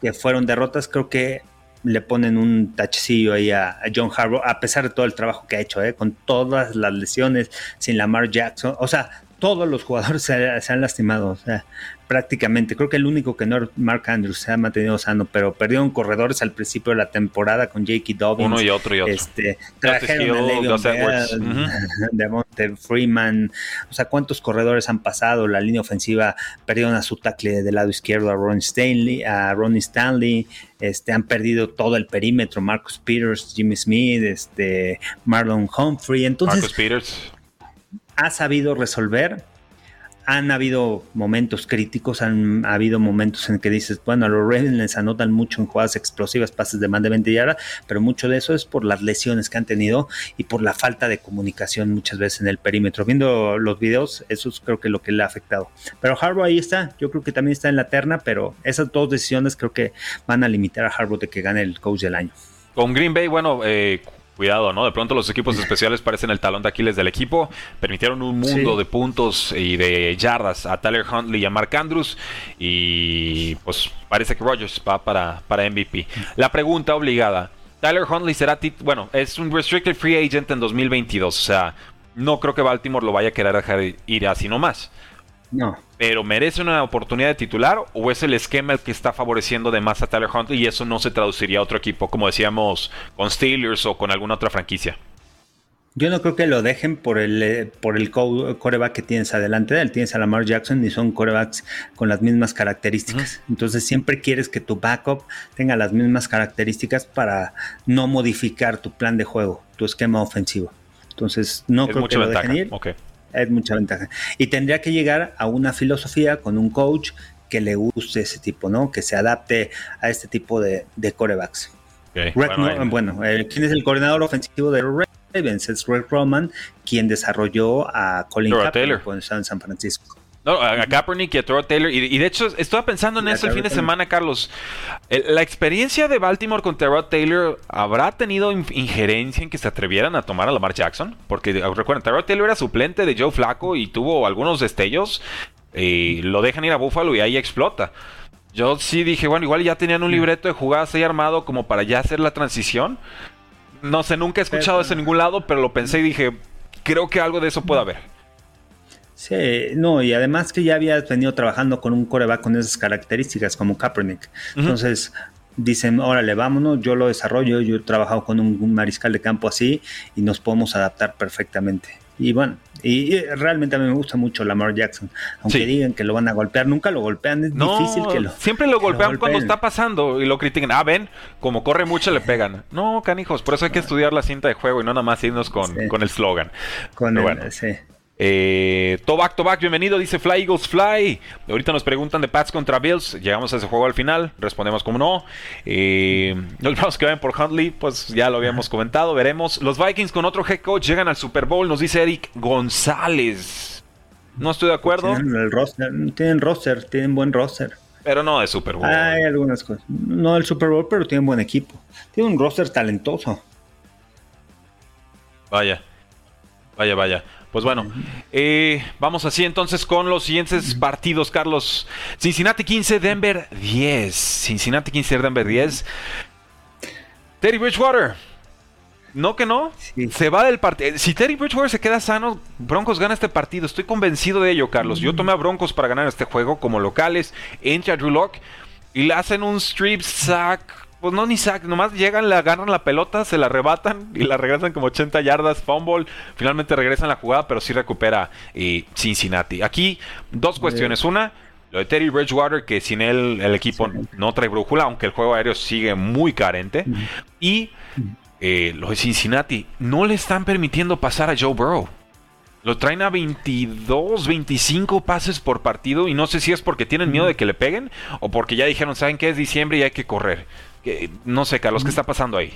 que fueron derrotas, creo que le ponen un tachecillo ahí a, John Harbaugh, a pesar de todo el trabajo que ha hecho, ¿eh? con todas las lesiones, sin Lamar Jackson. O sea, todos los jugadores se, se, han lastimado. O sea, prácticamente. Creo que el único que no Mark Andrews se ha mantenido sano, pero perdieron corredores al principio de la temporada con J.K. Dobbins. Uno y otro y otro. Este, trajeron a [laughs] Freeman. O sea, ¿cuántos corredores han pasado? La línea ofensiva perdieron a su tackle del lado izquierdo a Ron Stanley, a Ronnie Stanley. Este, han perdido todo el perímetro, Marcus Peters, Jimmy Smith, este, Marlon Humphrey. Entonces, Marcus Peters. ha sabido resolver han habido momentos críticos, han habido momentos en que dices, bueno, a los Ravens les anotan mucho en jugadas explosivas, pases de más de 20 yardas, pero mucho de eso es por las lesiones que han tenido y por la falta de comunicación muchas veces en el perímetro. Viendo los videos, eso es creo que lo que le ha afectado. Pero Harbaugh ahí está, yo creo que también está en la terna, pero esas dos decisiones creo que van a limitar a Harbaugh de que gane el coach del año. Con Green Bay, bueno, eh, Cuidado, ¿no? De pronto los equipos especiales parecen el talón de Aquiles del equipo. Permitieron un mundo de puntos y de yardas a Tyler Huntley y a Mark Andrews. Y pues parece que Rogers va para, para MVP. La pregunta obligada. Tyler Huntley será, bueno, es un restricted free agent en 2022. O sea, no creo que Baltimore lo vaya a querer dejar ir así nomás. No. Pero ¿merece una oportunidad de titular o es el esquema el que está favoreciendo de más a Tyler Huntley y eso no se traduciría a otro equipo, como decíamos, con Steelers o con alguna otra franquicia? Yo no creo que lo dejen por el, eh, por el coreback que tienes adelante de él. Tienes a Lamar Jackson y son corebacks con las mismas características. Entonces siempre quieres que tu backup tenga las mismas características para no modificar tu plan de juego, tu esquema ofensivo. Entonces no creo que lo dejen ir es mucha ventaja. Y tendría que llegar a una filosofía con un coach que le guste ese tipo, ¿no? Que se adapte a este tipo de, de corebacks. bueno, eh, ¿quién es el coordinador ofensivo de Ravens? Es Rick Roman, quien desarrolló a Colin Kaepernick cuando estaba en San Francisco. No, a Kaepernick y a Trevor Taylor. Y, de hecho, estaba pensando en eso el fin de semana, Carlos. La experiencia de Baltimore con Trevor Taylor habrá tenido injerencia en que se atrevieran a tomar a Lamar Jackson. Porque ah, recuerden, Trevor Taylor era suplente de Joe Flacco y tuvo algunos destellos. Y lo dejan ir a Buffalo y ahí explota. Yo sí dije, bueno, igual ya tenían un libreto de jugadas ahí armado como para ya hacer la transición. No sé, nunca he escuchado eso en ningún lado, pero lo pensé y dije, creo que algo de eso puede haber. Sí, no, y además que ya habías venido trabajando con un coreback con esas características como Kaepernick. Entonces dicen, órale, vámonos, yo lo desarrollo, yo he trabajado con un, mariscal de campo así y nos podemos adaptar perfectamente. Y bueno, y, realmente a mí me gusta mucho Lamar Jackson. Aunque digan que lo van a golpear, nunca lo golpean, es difícil que lo. Siempre lo golpean, cuando está pasando y lo critican. Ah, ven, como corre mucho le pegan. No, canijos, por eso hay que estudiar la cinta de juego y no nada más irnos con, con el slogan. Con el, sí. Eh, Tobac, Tobac, bienvenido, dice Fly Eagles Fly. Ahorita nos preguntan de Pats contra Bills. Llegamos a ese juego al final, respondemos como no. Eh, los vamos que vayan por Huntley, pues ya lo habíamos comentado, veremos. Los Vikings con otro head coach llegan al Super Bowl, nos dice Eric González. No estoy de acuerdo. Tienen, el roster, tienen roster, tienen buen roster. Pero no de Super Bowl. Hay algunas cosas. No del Super Bowl, pero tienen buen equipo. Tienen un roster talentoso. Vaya. Vaya, vaya. Pues bueno, eh, vamos así entonces con los siguientes partidos, Carlos. Cincinnati 15, Denver 10. Cincinnati 15, Denver 10. Terry Bridgewater. No que no. Se va del partido. Si Terry Bridgewater se queda sano, Broncos gana este partido. Estoy convencido de ello, Carlos. Yo tomé a Broncos para ganar este juego como locales. Entra Drew Locke y le hacen un strip sack pues no ni sack, nomás llegan, le agarran la pelota, se la arrebatan y la regresan como 80 yardas, fumble, finalmente regresan la jugada, pero sí recupera eh, Cincinnati. Aquí dos cuestiones, una, lo de Terry Bridgewater, que sin él el equipo no trae brújula, aunque el juego aéreo sigue muy carente, y eh, lo de Cincinnati, no le están permitiendo pasar a Joe Burrow. Lo traen a 22, 25 pases por partido y no sé si es porque tienen miedo de que le peguen o porque ya dijeron, ¿saben qué es diciembre y hay que correr? no sé, Carlos, ¿qué está pasando ahí?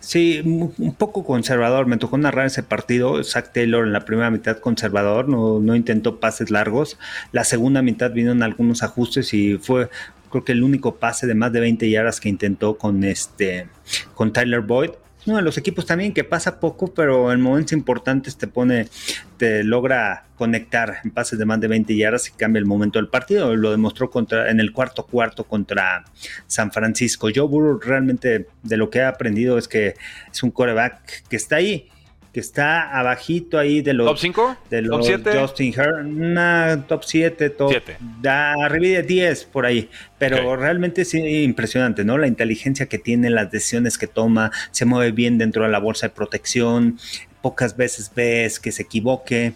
Sí, un poco conservador. Me tocó narrar ese partido. Zach Taylor en la primera mitad conservador, no, no intentó pases largos. La segunda mitad vinieron algunos ajustes y fue, creo que el único pase de más de 20 yardas que intentó con este, con Tyler Boyd uno de los equipos también que pasa poco, pero en momentos importantes te pone, te logra conectar en pases de más de 20 yardas y cambia el momento del partido. Lo demostró contra, en el cuarto cuarto contra San Francisco. Joe Burrow realmente de lo que ha aprendido es que es un coreback que está ahí que está abajito ahí de los... ¿Top 5? De los ¿Top 7? Justin Herbert, top 7, top... 7. Da arriba de 10 por ahí, pero realmente es impresionante, ¿no? La inteligencia que tiene, las decisiones que toma, se mueve bien dentro de la bolsa de protección, pocas veces ves que se equivoque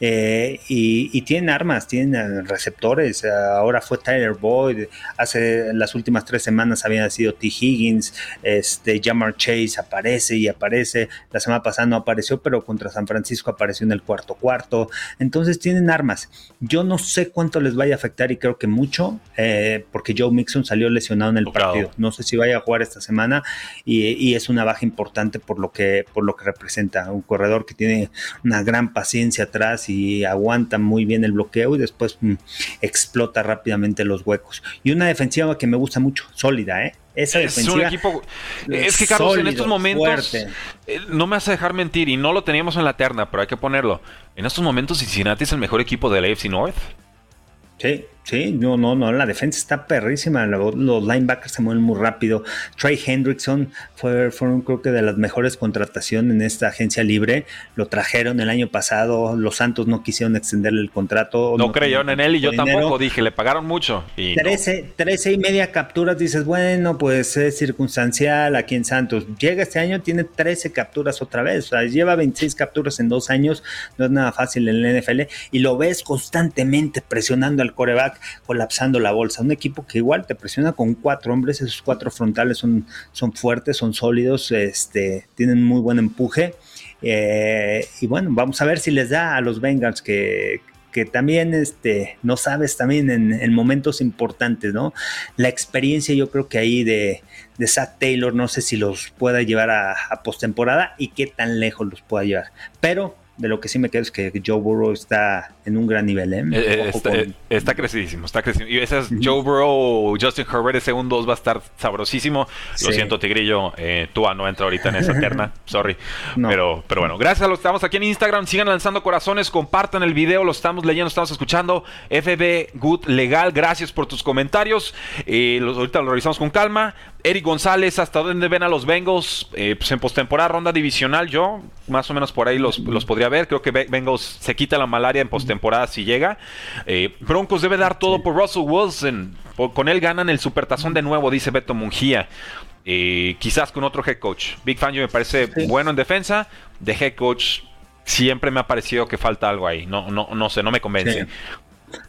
eh, y, tienen armas, tienen receptores. Ahora fue Tyler Boyd. Hace las últimas tres semanas habían sido T. Higgins. Este, Jamar Chase aparece y aparece. La semana pasada no apareció, pero contra San Francisco apareció en el cuarto cuarto. Entonces tienen armas. Yo no sé cuánto les vaya a afectar y creo que mucho, eh, porque Joe Mixon salió lesionado en el partido. No sé si vaya a jugar esta semana y, y, es una baja importante por lo que por lo que representa un corredor que tiene una gran paciencia atrás y aguanta muy bien el bloqueo y después mm, explota rápidamente los huecos. Y una defensiva que me gusta mucho, sólida, ¿eh? Esa es un equipo. Es que Carlos, en estos momentos. Eh, no me hace dejar mentir, y no lo teníamos en la terna, pero hay que ponerlo. En estos momentos, Cincinnati es el mejor equipo de la AFC North. Sí, Sí, no, no, no, la defensa está perrísima, los, linebackers se mueven muy rápido. Trey Hendrickson fue, fueron creo que de las mejores contrataciones en esta agencia libre, lo trajeron el año pasado, los Santos no quisieron extenderle el contrato. No, creyeron en él y yo tampoco, dije, le pagaron mucho. Y 13, y media capturas, dices, bueno, pues es circunstancial aquí en Santos. Llega este año, tiene 13 capturas otra vez, o sea, lleva 26 capturas en dos años, no es nada fácil en el NFL, y lo ves constantemente presionando al coreback colapsando la bolsa. Un equipo que igual te presiona con cuatro hombres, esos cuatro frontales son, son fuertes, son sólidos, este, tienen muy buen empuje. Eh, y bueno, vamos a ver si les da a los Bengals que, que también este, no sabes también en, momentos importantes, ¿no? La experiencia yo creo que ahí de, de Zach Taylor, no sé si los pueda llevar a, a postemporada y qué tan lejos los pueda llevar. Pero de lo que sí me quedo es que Joe Burrow está en un gran nivel. ¿eh? eh, eh está, crecidísimo, está crecidísimo. Y esas Joe Burrow, Justin Herbert, ese 1-2 va a estar sabrosísimo. Lo siento, Tigrillo, eh, Tua no entra ahorita en esa [laughs] terna, sorry. Pero, pero bueno, gracias a los que estamos aquí en Instagram. Sigan lanzando corazones, compartan el video, lo estamos leyendo, estamos escuchando. FB Good Legal, gracias por tus comentarios. ahorita lo revisamos con calma. Eric González, ¿hasta dónde ven a los Bengals? pues en postemporada, ronda divisional, yo más o menos por ahí los, los podría ver. Creo que Bengals se quita la malaria en postemporada si llega. Eh, Broncos debe dar todo por Russell Wilson. con él ganan el supertazón de nuevo, dice Beto Mungía. Eh, quizás con otro head coach. Big Fan yo me parece bueno en defensa. De head coach siempre me ha parecido que falta algo ahí. No, no, no sé, no me convence.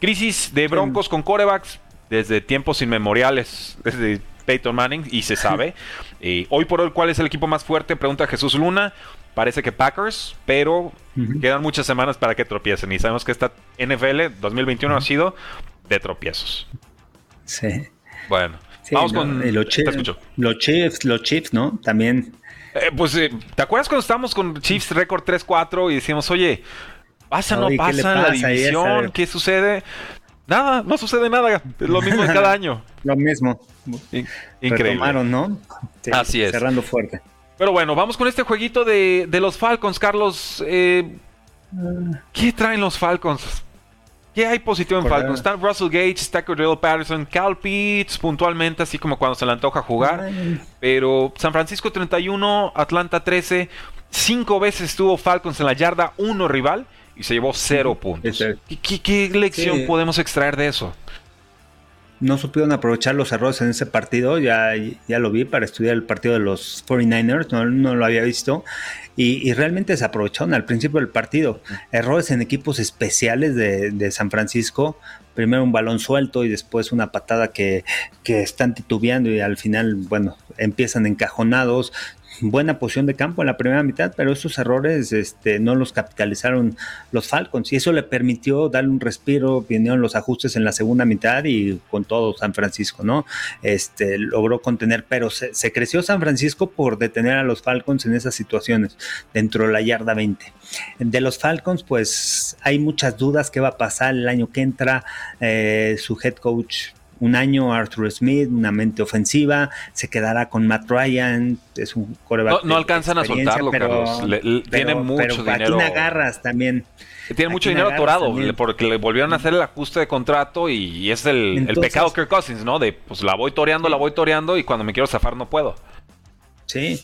Crisis de Broncos con corebacks desde tiempos inmemoriales, desde Peyton Manning, y se sabe. [laughs] Eh, hoy por hoy, ¿cuál es el equipo más fuerte? Pregunta Jesús Luna parece que Packers, pero quedan muchas semanas para que tropiecen. Y sabemos que esta NFL 2021 ha sido de tropiezos. Sí. Bueno, vamos con. Los Chiefs, los Chiefs, ¿no? También. Eh, pues, eh, ¿te acuerdas cuando estábamos con Chiefs récord 3-4 y decíamos, oye, pasa, no pasa en la división? ¿Qué sucede? Nada, no sucede nada. Es lo mismo de cada [laughs] año. lo mismo. Increíble. ¿no? Así es. Cerrando fuerte. Pero bueno, vamos con este jueguito de, los Falcons, Carlos. Eh, ¿Qué traen los Falcons? ¿Qué hay positivo en Falcons? Está Russell Gage, está Cordell Patterson, Cal Pitts puntualmente, así como cuando se le antoja jugar. Pero San Francisco 31, Atlanta 13. Cinco veces estuvo Falcons en la yarda, uno rival y se llevó cero puntos. ¿Qué, lección podemos extraer de eso? no supieron aprovechar los errores en ese partido. Ya, ya lo vi para estudiar el partido de los 49ers, no, lo había visto. Y, realmente se aprovecharon al principio del partido. Errores en equipos especiales de, de San Francisco. Primero un balón suelto y después una patada que, que están titubeando y al final, bueno, empiezan encajonados buena posición de campo en la primera mitad, pero esos errores este, no los capitalizaron los Falcons y eso le permitió darle un respiro, vinieron los ajustes en la segunda mitad y con todo San Francisco, ¿no? Este, logró contener, pero se, creció San Francisco por detener a los Falcons en esas situaciones, dentro de la yarda 20. De los Falcons, pues hay muchas dudas qué va a pasar el año que entra, eh, su head coach un año Arthur Smith, una mente ofensiva, se quedará con Matt Ryan, es un coreback. No, alcanzan a soltarlo, pero, Carlos. tiene mucho pero dinero. agarras también. Tiene mucho dinero atorado porque le volvieron a hacer el ajuste de contrato y, es el, el, pecado Kirk Cousins, ¿no? De pues la voy toreando, la voy toreando y cuando me quiero zafar no puedo. Sí,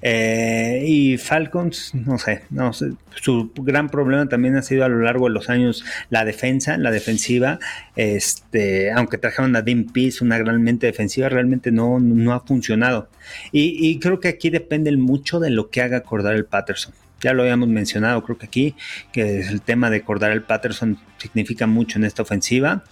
eh, y Falcons, no sé, no sé, su gran problema también ha sido a lo largo de los años la defensa, la defensiva, este, aunque trajeron a Dean Peace, una gran mente defensiva, realmente no, no ha funcionado. Y, y, creo que aquí depende mucho de lo que haga acordar el Patterson. Ya lo habíamos mencionado, creo que aquí, que el tema de acordar el Patterson significa mucho en esta ofensiva.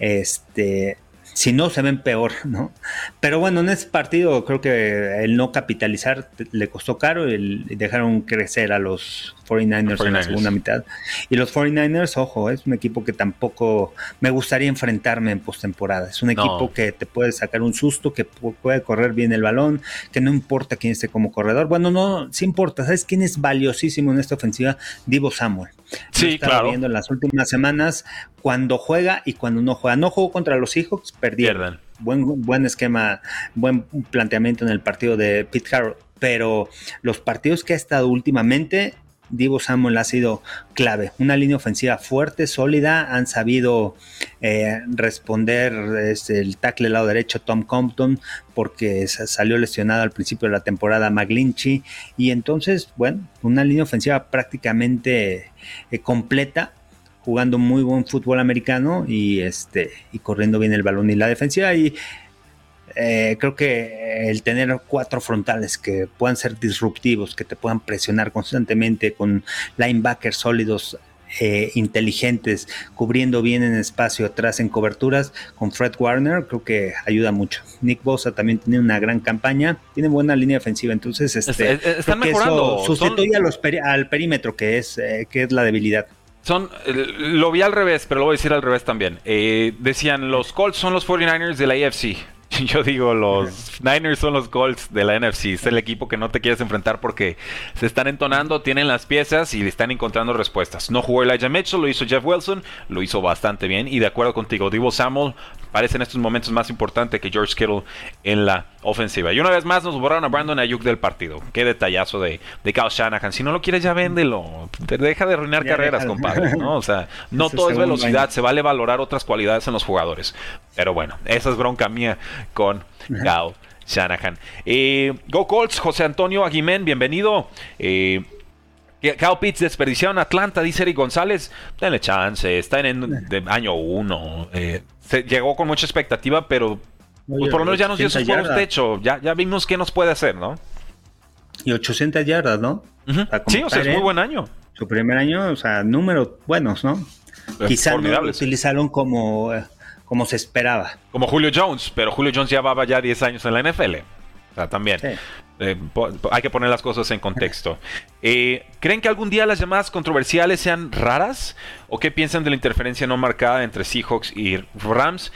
Este, si no se ven peor, ¿no? Pero bueno, en este partido creo que el no capitalizar le costó caro y dejaron crecer a los 49ers, en la segunda mitad. Y los 49ers, ojo, es un equipo que tampoco me gustaría enfrentarme en postemporada. Es un equipo que te puede sacar un susto, que puede correr bien el balón, que no importa quién esté como corredor. Bueno, no, sí importa. ¿Sabes quién es valiosísimo en esta ofensiva? Divo Samuel. Sí, claro. viendo en las últimas semanas cuando juega y cuando no juega. No jugó contra los Seahawks, perdieron. Buen, buen esquema, buen planteamiento en el partido de Pete Carroll. Pero los partidos que ha estado últimamente, Divo Samuel ha sido clave. Una línea ofensiva fuerte, sólida. Han sabido eh, responder este, el tackle lado derecho Tom Compton porque salió lesionado al principio de la temporada McGlinchy. Y entonces, bueno, una línea ofensiva prácticamente eh, completa jugando muy buen fútbol americano y este y corriendo bien el balón y la defensiva y eh, creo que el tener cuatro frontales que puedan ser disruptivos, que te puedan presionar constantemente con linebackers sólidos, eh, inteligentes, cubriendo bien en espacio atrás en coberturas, con Fred Warner, creo que ayuda mucho. Nick Bosa también tiene una gran campaña, tiene buena línea ofensiva, entonces este, están mejorando. sustituye al perímetro, que es, eh, que es la debilidad. Son, lo vi al revés, pero lo voy a decir al revés también. Eh, decían, los Colts son los 49ers de la AFC. [laughs] Yo digo, los Niners son los Colts de la NFC. Es el equipo que no te quieres enfrentar porque se están entonando, tienen las piezas y le están encontrando respuestas. No jugó Elijah Mitchell, lo hizo Jeff Wilson, lo hizo bastante bien. Y de acuerdo contigo, Divo Samuel parece en estos momentos más importante que George Kittle en la ofensiva. Y una vez más nos borraron a Brandon Ayuk del partido. Qué detallazo de, de Kyle Shanahan. Si no lo quieres, ya véndelo. Te deja de arruinar carreras, compadre. ¿no? O sea, [laughs] no todo es velocidad. Se vale valorar otras cualidades en los jugadores. Pero bueno, esa es bronca mía con Kyle Shanahan. Eh, Go Colts, José Antonio Aguimén, bienvenido. Eh, Kyle Pitts desperdiciaron Atlanta, dice Eric González. Denle chance, está en el año uno. Eh, llegó con mucha expectativa, pero pues, por lo menos ya nos dio sus juegos techo. Ya, ya vimos qué nos puede hacer, ¿no? Y 800 yardas, ¿no? Sí, o sea, es muy buen año. Su primer año, o sea, números buenos, ¿no? Quizá no lo utilizaron como, como se esperaba. Como Julio Jones, pero Julio Jones llevaba ya 10 años en la NFL. O sea, también. Eh, hay que poner las cosas en contexto. Eh, ¿Creen que algún día las llamadas controversiales sean raras? ¿O qué piensan de la interferencia no marcada entre Seahawks y Rams?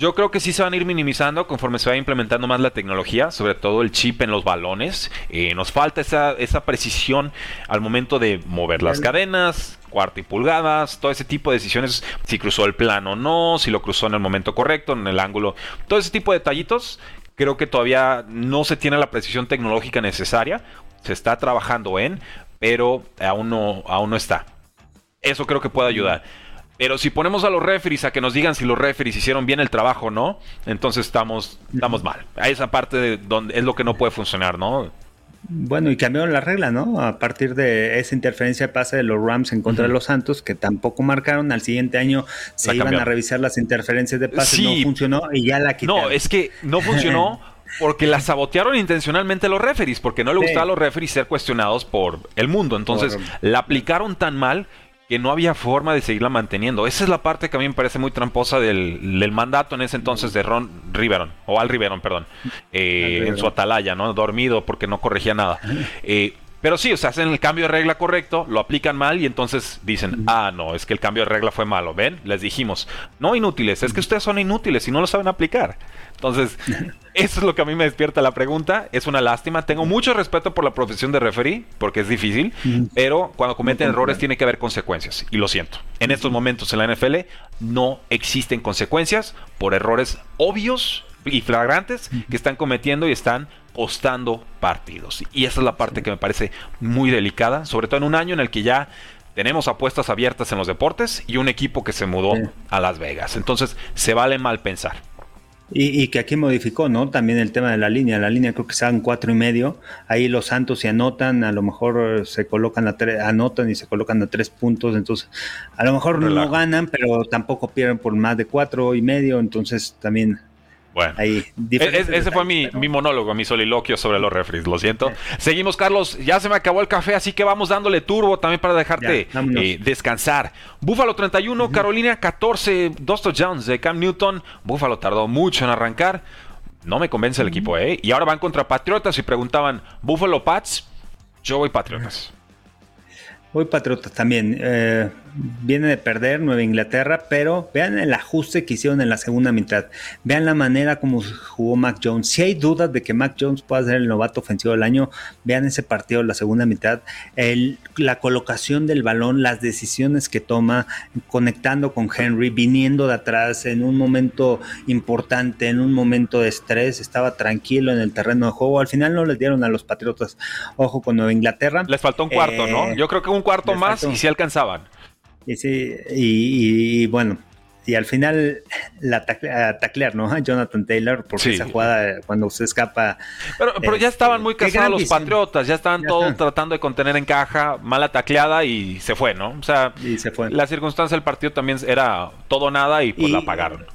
Yo creo que sí se van a ir minimizando conforme se va implementando más la tecnología, sobre todo el chip en los balones. Eh, nos falta esa, esa precisión al momento de mover las cadenas, cuarta y pulgadas, todo ese tipo de decisiones, si cruzó el plano o no, si lo cruzó en el momento correcto, en el ángulo, todo ese tipo de detallitos. Creo que todavía no se tiene la precisión tecnológica necesaria. Se está trabajando en, pero aún no, aún no está. Eso creo que puede ayudar. Pero si ponemos a los referees a que nos digan si los referees hicieron bien el trabajo o no, entonces estamos, estamos mal. A esa parte de donde es lo que no puede funcionar, ¿no? Bueno, y cambiaron la regla, ¿no? A partir de esa interferencia de pase de los Rams en contra de los Santos, que tampoco marcaron, al siguiente año se iban a revisar las interferencias de pase, no funcionó y ya la quitaron. No, es que no funcionó [laughs] porque la sabotearon intencionalmente los referees, porque no le gustaba a los referees ser cuestionados por el mundo. Entonces, la aplicaron tan mal que no había forma de seguirla manteniendo. Esa es la parte que a mí me parece muy tramposa del, mandato en ese entonces de Ron Riveron, o Al Riveron, perdón, eh, en su atalaya, ¿no? Dormido porque no corregía nada. Eh, [laughs] pero sí, o sea, hacen el cambio de regla correcto, lo aplican mal y entonces dicen, ah, no, es que el cambio de regla fue malo. ¿Ven? Les dijimos, no inútiles, es que ustedes son inútiles y no lo saben aplicar. Entonces, [laughs] eso es lo que a mí me despierta la pregunta. Es una lástima. Tengo mucho respeto por la profesión de referee, porque es difícil, pero cuando cometen errores tiene que haber consecuencias. Y lo siento. En estos momentos en la NFL no existen consecuencias por errores obvios y flagrantes que están cometiendo y están costando partidos. Y esa es la parte que me parece muy delicada, sobre todo en un año en el que ya tenemos apuestas abiertas en los deportes y un equipo que se mudó a Las Vegas. Entonces, se vale mal pensar. Y, que aquí modificó, ¿no? También el tema de la línea. La línea creo que estaban cuatro y medio. Ahí los Santos se anotan, a lo mejor se colocan a tres, anotan y se colocan a tres puntos. Entonces, a lo mejor no ganan, pero tampoco pierden por más de cuatro y medio. Entonces, también bueno, e-, ese fue mi, monólogo, mi soliloquio sobre los refries, lo siento. Seguimos, Carlos, ya se me acabó el café, así que vamos dándole turbo también para dejarte eh, descansar. Búfalo 31, Carolina 14, dos touchdowns de Cam Newton. Búfalo tardó mucho en arrancar. No me convence el equipo, ¿eh? Y ahora van contra Patriotas y preguntaban, ¿Búfalo Pats? Yo voy Patriotas. Voy Patriotas también. Eh, viene de perder Nueva Inglaterra, pero vean el ajuste que hicieron en la segunda mitad. Vean la manera como jugó Mac Jones. Si hay dudas de que Mac Jones pueda ser el novato ofensivo del año, vean ese partido, la segunda mitad. la colocación del balón, las decisiones que toma, conectando con Henry, viniendo de atrás en un momento importante, en un momento de estrés, estaba tranquilo en el terreno de juego. Al final no les dieron a los Patriotas ojo con Nueva Inglaterra. Les faltó un cuarto, ¿no? Eh, Yo creo que un cuarto más y si alcanzaban. Y, sí, y, bueno, y al final la taclear, ¿no? [laughs] Jonathan Taylor, porque esa jugada cuando se escapa. Pero, pero ya estaban muy este, casados los Patriotas, ya estaban todos tratando de contener en caja, mala tacleada y se fue, ¿no? O sea, la circunstancia del partido también era todo nada y pues la pagaron.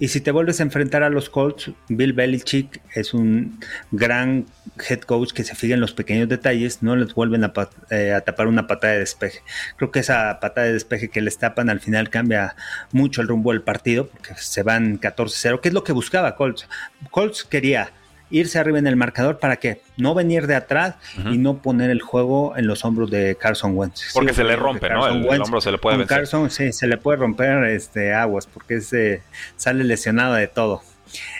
Y si te vuelves a enfrentar a los Colts, Bill Belichick es un gran head coach que se fija en los pequeños detalles, no les vuelven a, eh, a, tapar una patada de despeje. Creo que esa patada de despeje que les tapan al final cambia mucho el rumbo del partido, porque se van 14-0, que es lo que buscaba Colts. Colts quería irse arriba en el marcador para que no venir de atrás y no poner el juego en los hombros de Carson Wentz. Porque se le rompe, ¿no? El, hombro se le puede vencer. Carson, sí, se le puede romper este, aguas porque se sale lesionado de todo.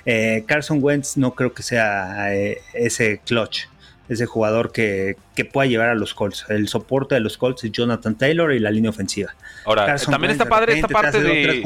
Eh, Carson Wentz no creo que sea eh, ese clutch, ese jugador que, que, pueda llevar a los Colts. El soporte de los Colts es Jonathan Taylor y la línea ofensiva. Ahora, también está padre esta parte de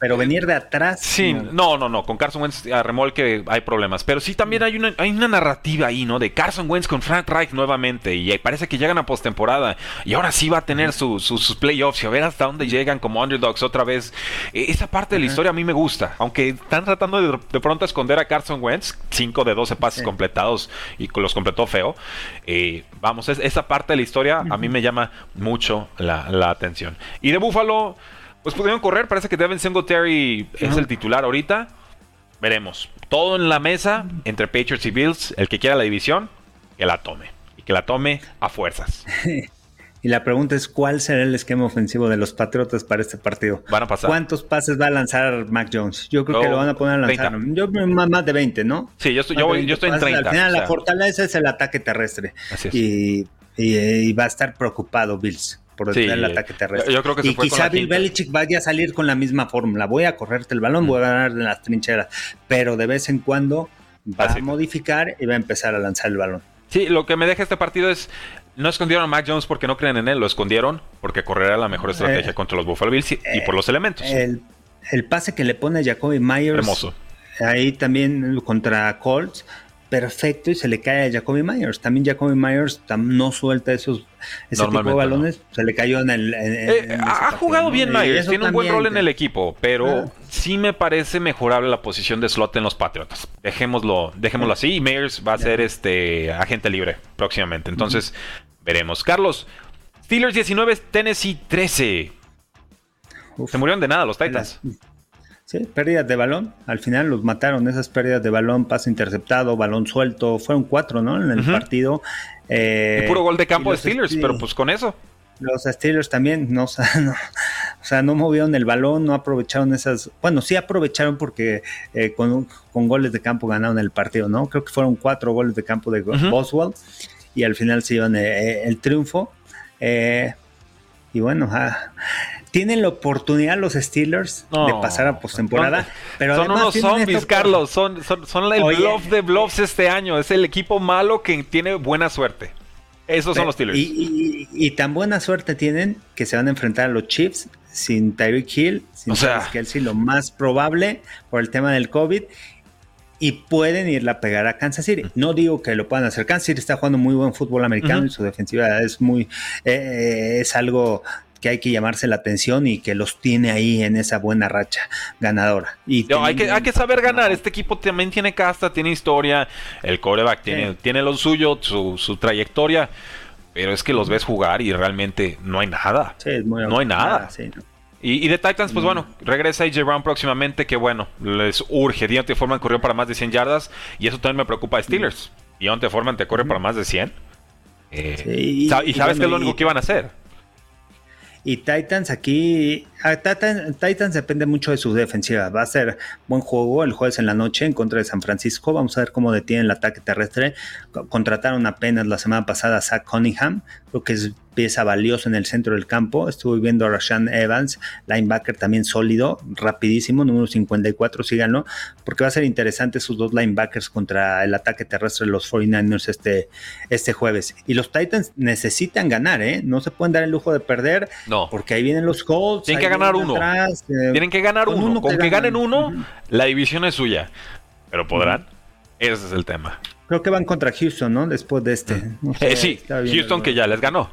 pero venir de atrás. Sí, no, no, no. Con Carson Wentz a remolque hay problemas. Pero sí también hay una, hay una narrativa ahí, ¿no? De Carson Wentz con Frank Reich nuevamente. Y parece que llegan a postemporada. Y ahora sí va a tener sus playoffs y a ver hasta dónde llegan como underdogs otra vez. E, esa parte de la historia a mí me gusta. Aunque están tratando de, pronto esconder a Carson Wentz. 5 de 12 pases completados y los completó feo. Eh, vamos, esa parte de la historia a mí me llama mucho la, la atención. Y de Buffalo. Pues pudieron correr, parece que Devin Singletary es el titular ahorita. Veremos. Todo en la mesa entre Patriots y Bills. El que quiera la división, que la tome. Y que la tome a fuerzas. [laughs] y la pregunta es: ¿cuál será el esquema ofensivo de los Patriotas para este partido? Van a pasar. ¿Cuántos pases va a lanzar Mac Jones? Yo creo que lo van a poner a lanzar. Yo más de 20, ¿no? Sí, yo estoy, yo, estoy en 30. Al final, la fortaleza es el ataque terrestre. Así es. y, y va a estar preocupado Bills por detener el ataque terrestre. Yo, creo que y quizá Bill Belichick vaya a salir con la misma fórmula. Voy a correrte el balón, voy a ganar en las trincheras, pero de vez en cuando va a modificar y va a empezar a lanzar el balón. Sí, lo que me deja este partido es no escondieron a Mac Jones porque no creen en él, lo escondieron porque correrá la mejor estrategia eh, contra los Buffalo Bills y, por los elementos. El, pase que le pone a Jacoby Myers. Hermoso. Ahí también contra Colts perfecto y se le cae a Jacoby Myers. También Jacoby Myers no suelta esos ese tipo de balones, se le cayó en el. Eh, ha jugado bien Myers, tiene un buen rol en el equipo, pero ah. sí me parece mejorable la posición de slot en los Patriotas. Dejémoslo, dejémoslo así. Y Myers va a ser este agente libre próximamente. Entonces, veremos. Carlos, Steelers 19, Tennessee 13. Se murieron de nada los Titans. Sí, pérdidas de balón. Al final los mataron esas pérdidas de balón, pase interceptado, balón suelto. Fueron cuatro, ¿no? En el partido. Eh, puro gol de campo de Steelers, pero pues con eso. Los Steelers también, [laughs] no, o sea, no movieron el balón, no aprovecharon esas. Bueno, sí aprovecharon porque eh, con, goles de campo ganaron el partido, ¿no? Creo que fueron cuatro goles de campo de Boswell y al final se iban eh, el triunfo. y bueno, ah, tienen la oportunidad los Steelers de pasar a postemporada. Pero son unos zombies, Carlos. Son, son, el bluff de bluffs este año. Es el equipo malo que tiene buena suerte. Esos son los Steelers. Y, tan buena suerte tienen que se van a enfrentar a los Chiefs sin Tyreek Hill, sin o sea, Kelsey, lo más probable por el tema del COVID. Y pueden irla a pegar a Kansas City. No digo que lo puedan hacer. Kansas City está jugando muy buen fútbol americano y su defensiva es muy. Eh, es algo que hay que llamarse la atención y que los tiene ahí en esa buena racha ganadora. Y hay, que, hay que saber ganar. Este equipo también tiene casta, tiene historia. El coreback tiene, tiene lo suyo, su, trayectoria. Pero es que los ves jugar y realmente no hay nada. no hay nada. y, de Titans, pues mm. bueno, regresa AJ Brown próximamente, que bueno, les urge. Dionte Foreman corrió para más de 100 yardas y eso también me preocupa a Steelers. Mm. Dionte Foreman te corre para más de 100. Eh, y, sabes que es lo único que iban a hacer. Y Titans aquí, Titans, depende mucho de su defensiva. Va a ser buen juego el jueves en la noche en contra de San Francisco. Vamos a ver cómo detiene el ataque terrestre. Contrataron apenas la semana pasada a Zach Cunningham. Creo que es pieza valiosa en el centro del campo. Estuve viendo a Rashan Evans, linebacker también sólido, rapidísimo, número 54, síganlo, porque va a ser interesante sus dos linebackers contra el ataque terrestre de los 49ers este, este jueves. Y los Titans necesitan ganar, ¿eh? No se pueden dar el lujo de perder, no. porque ahí vienen los Colts. Ganar uno. Eh, Tienen que ganar uno. Con, que, ganen uno, la división es suya. Pero podrán. Ese es el tema. Creo que van contra Houston, ¿no? Después de este. Eh, sí, Houston que ya les ganó.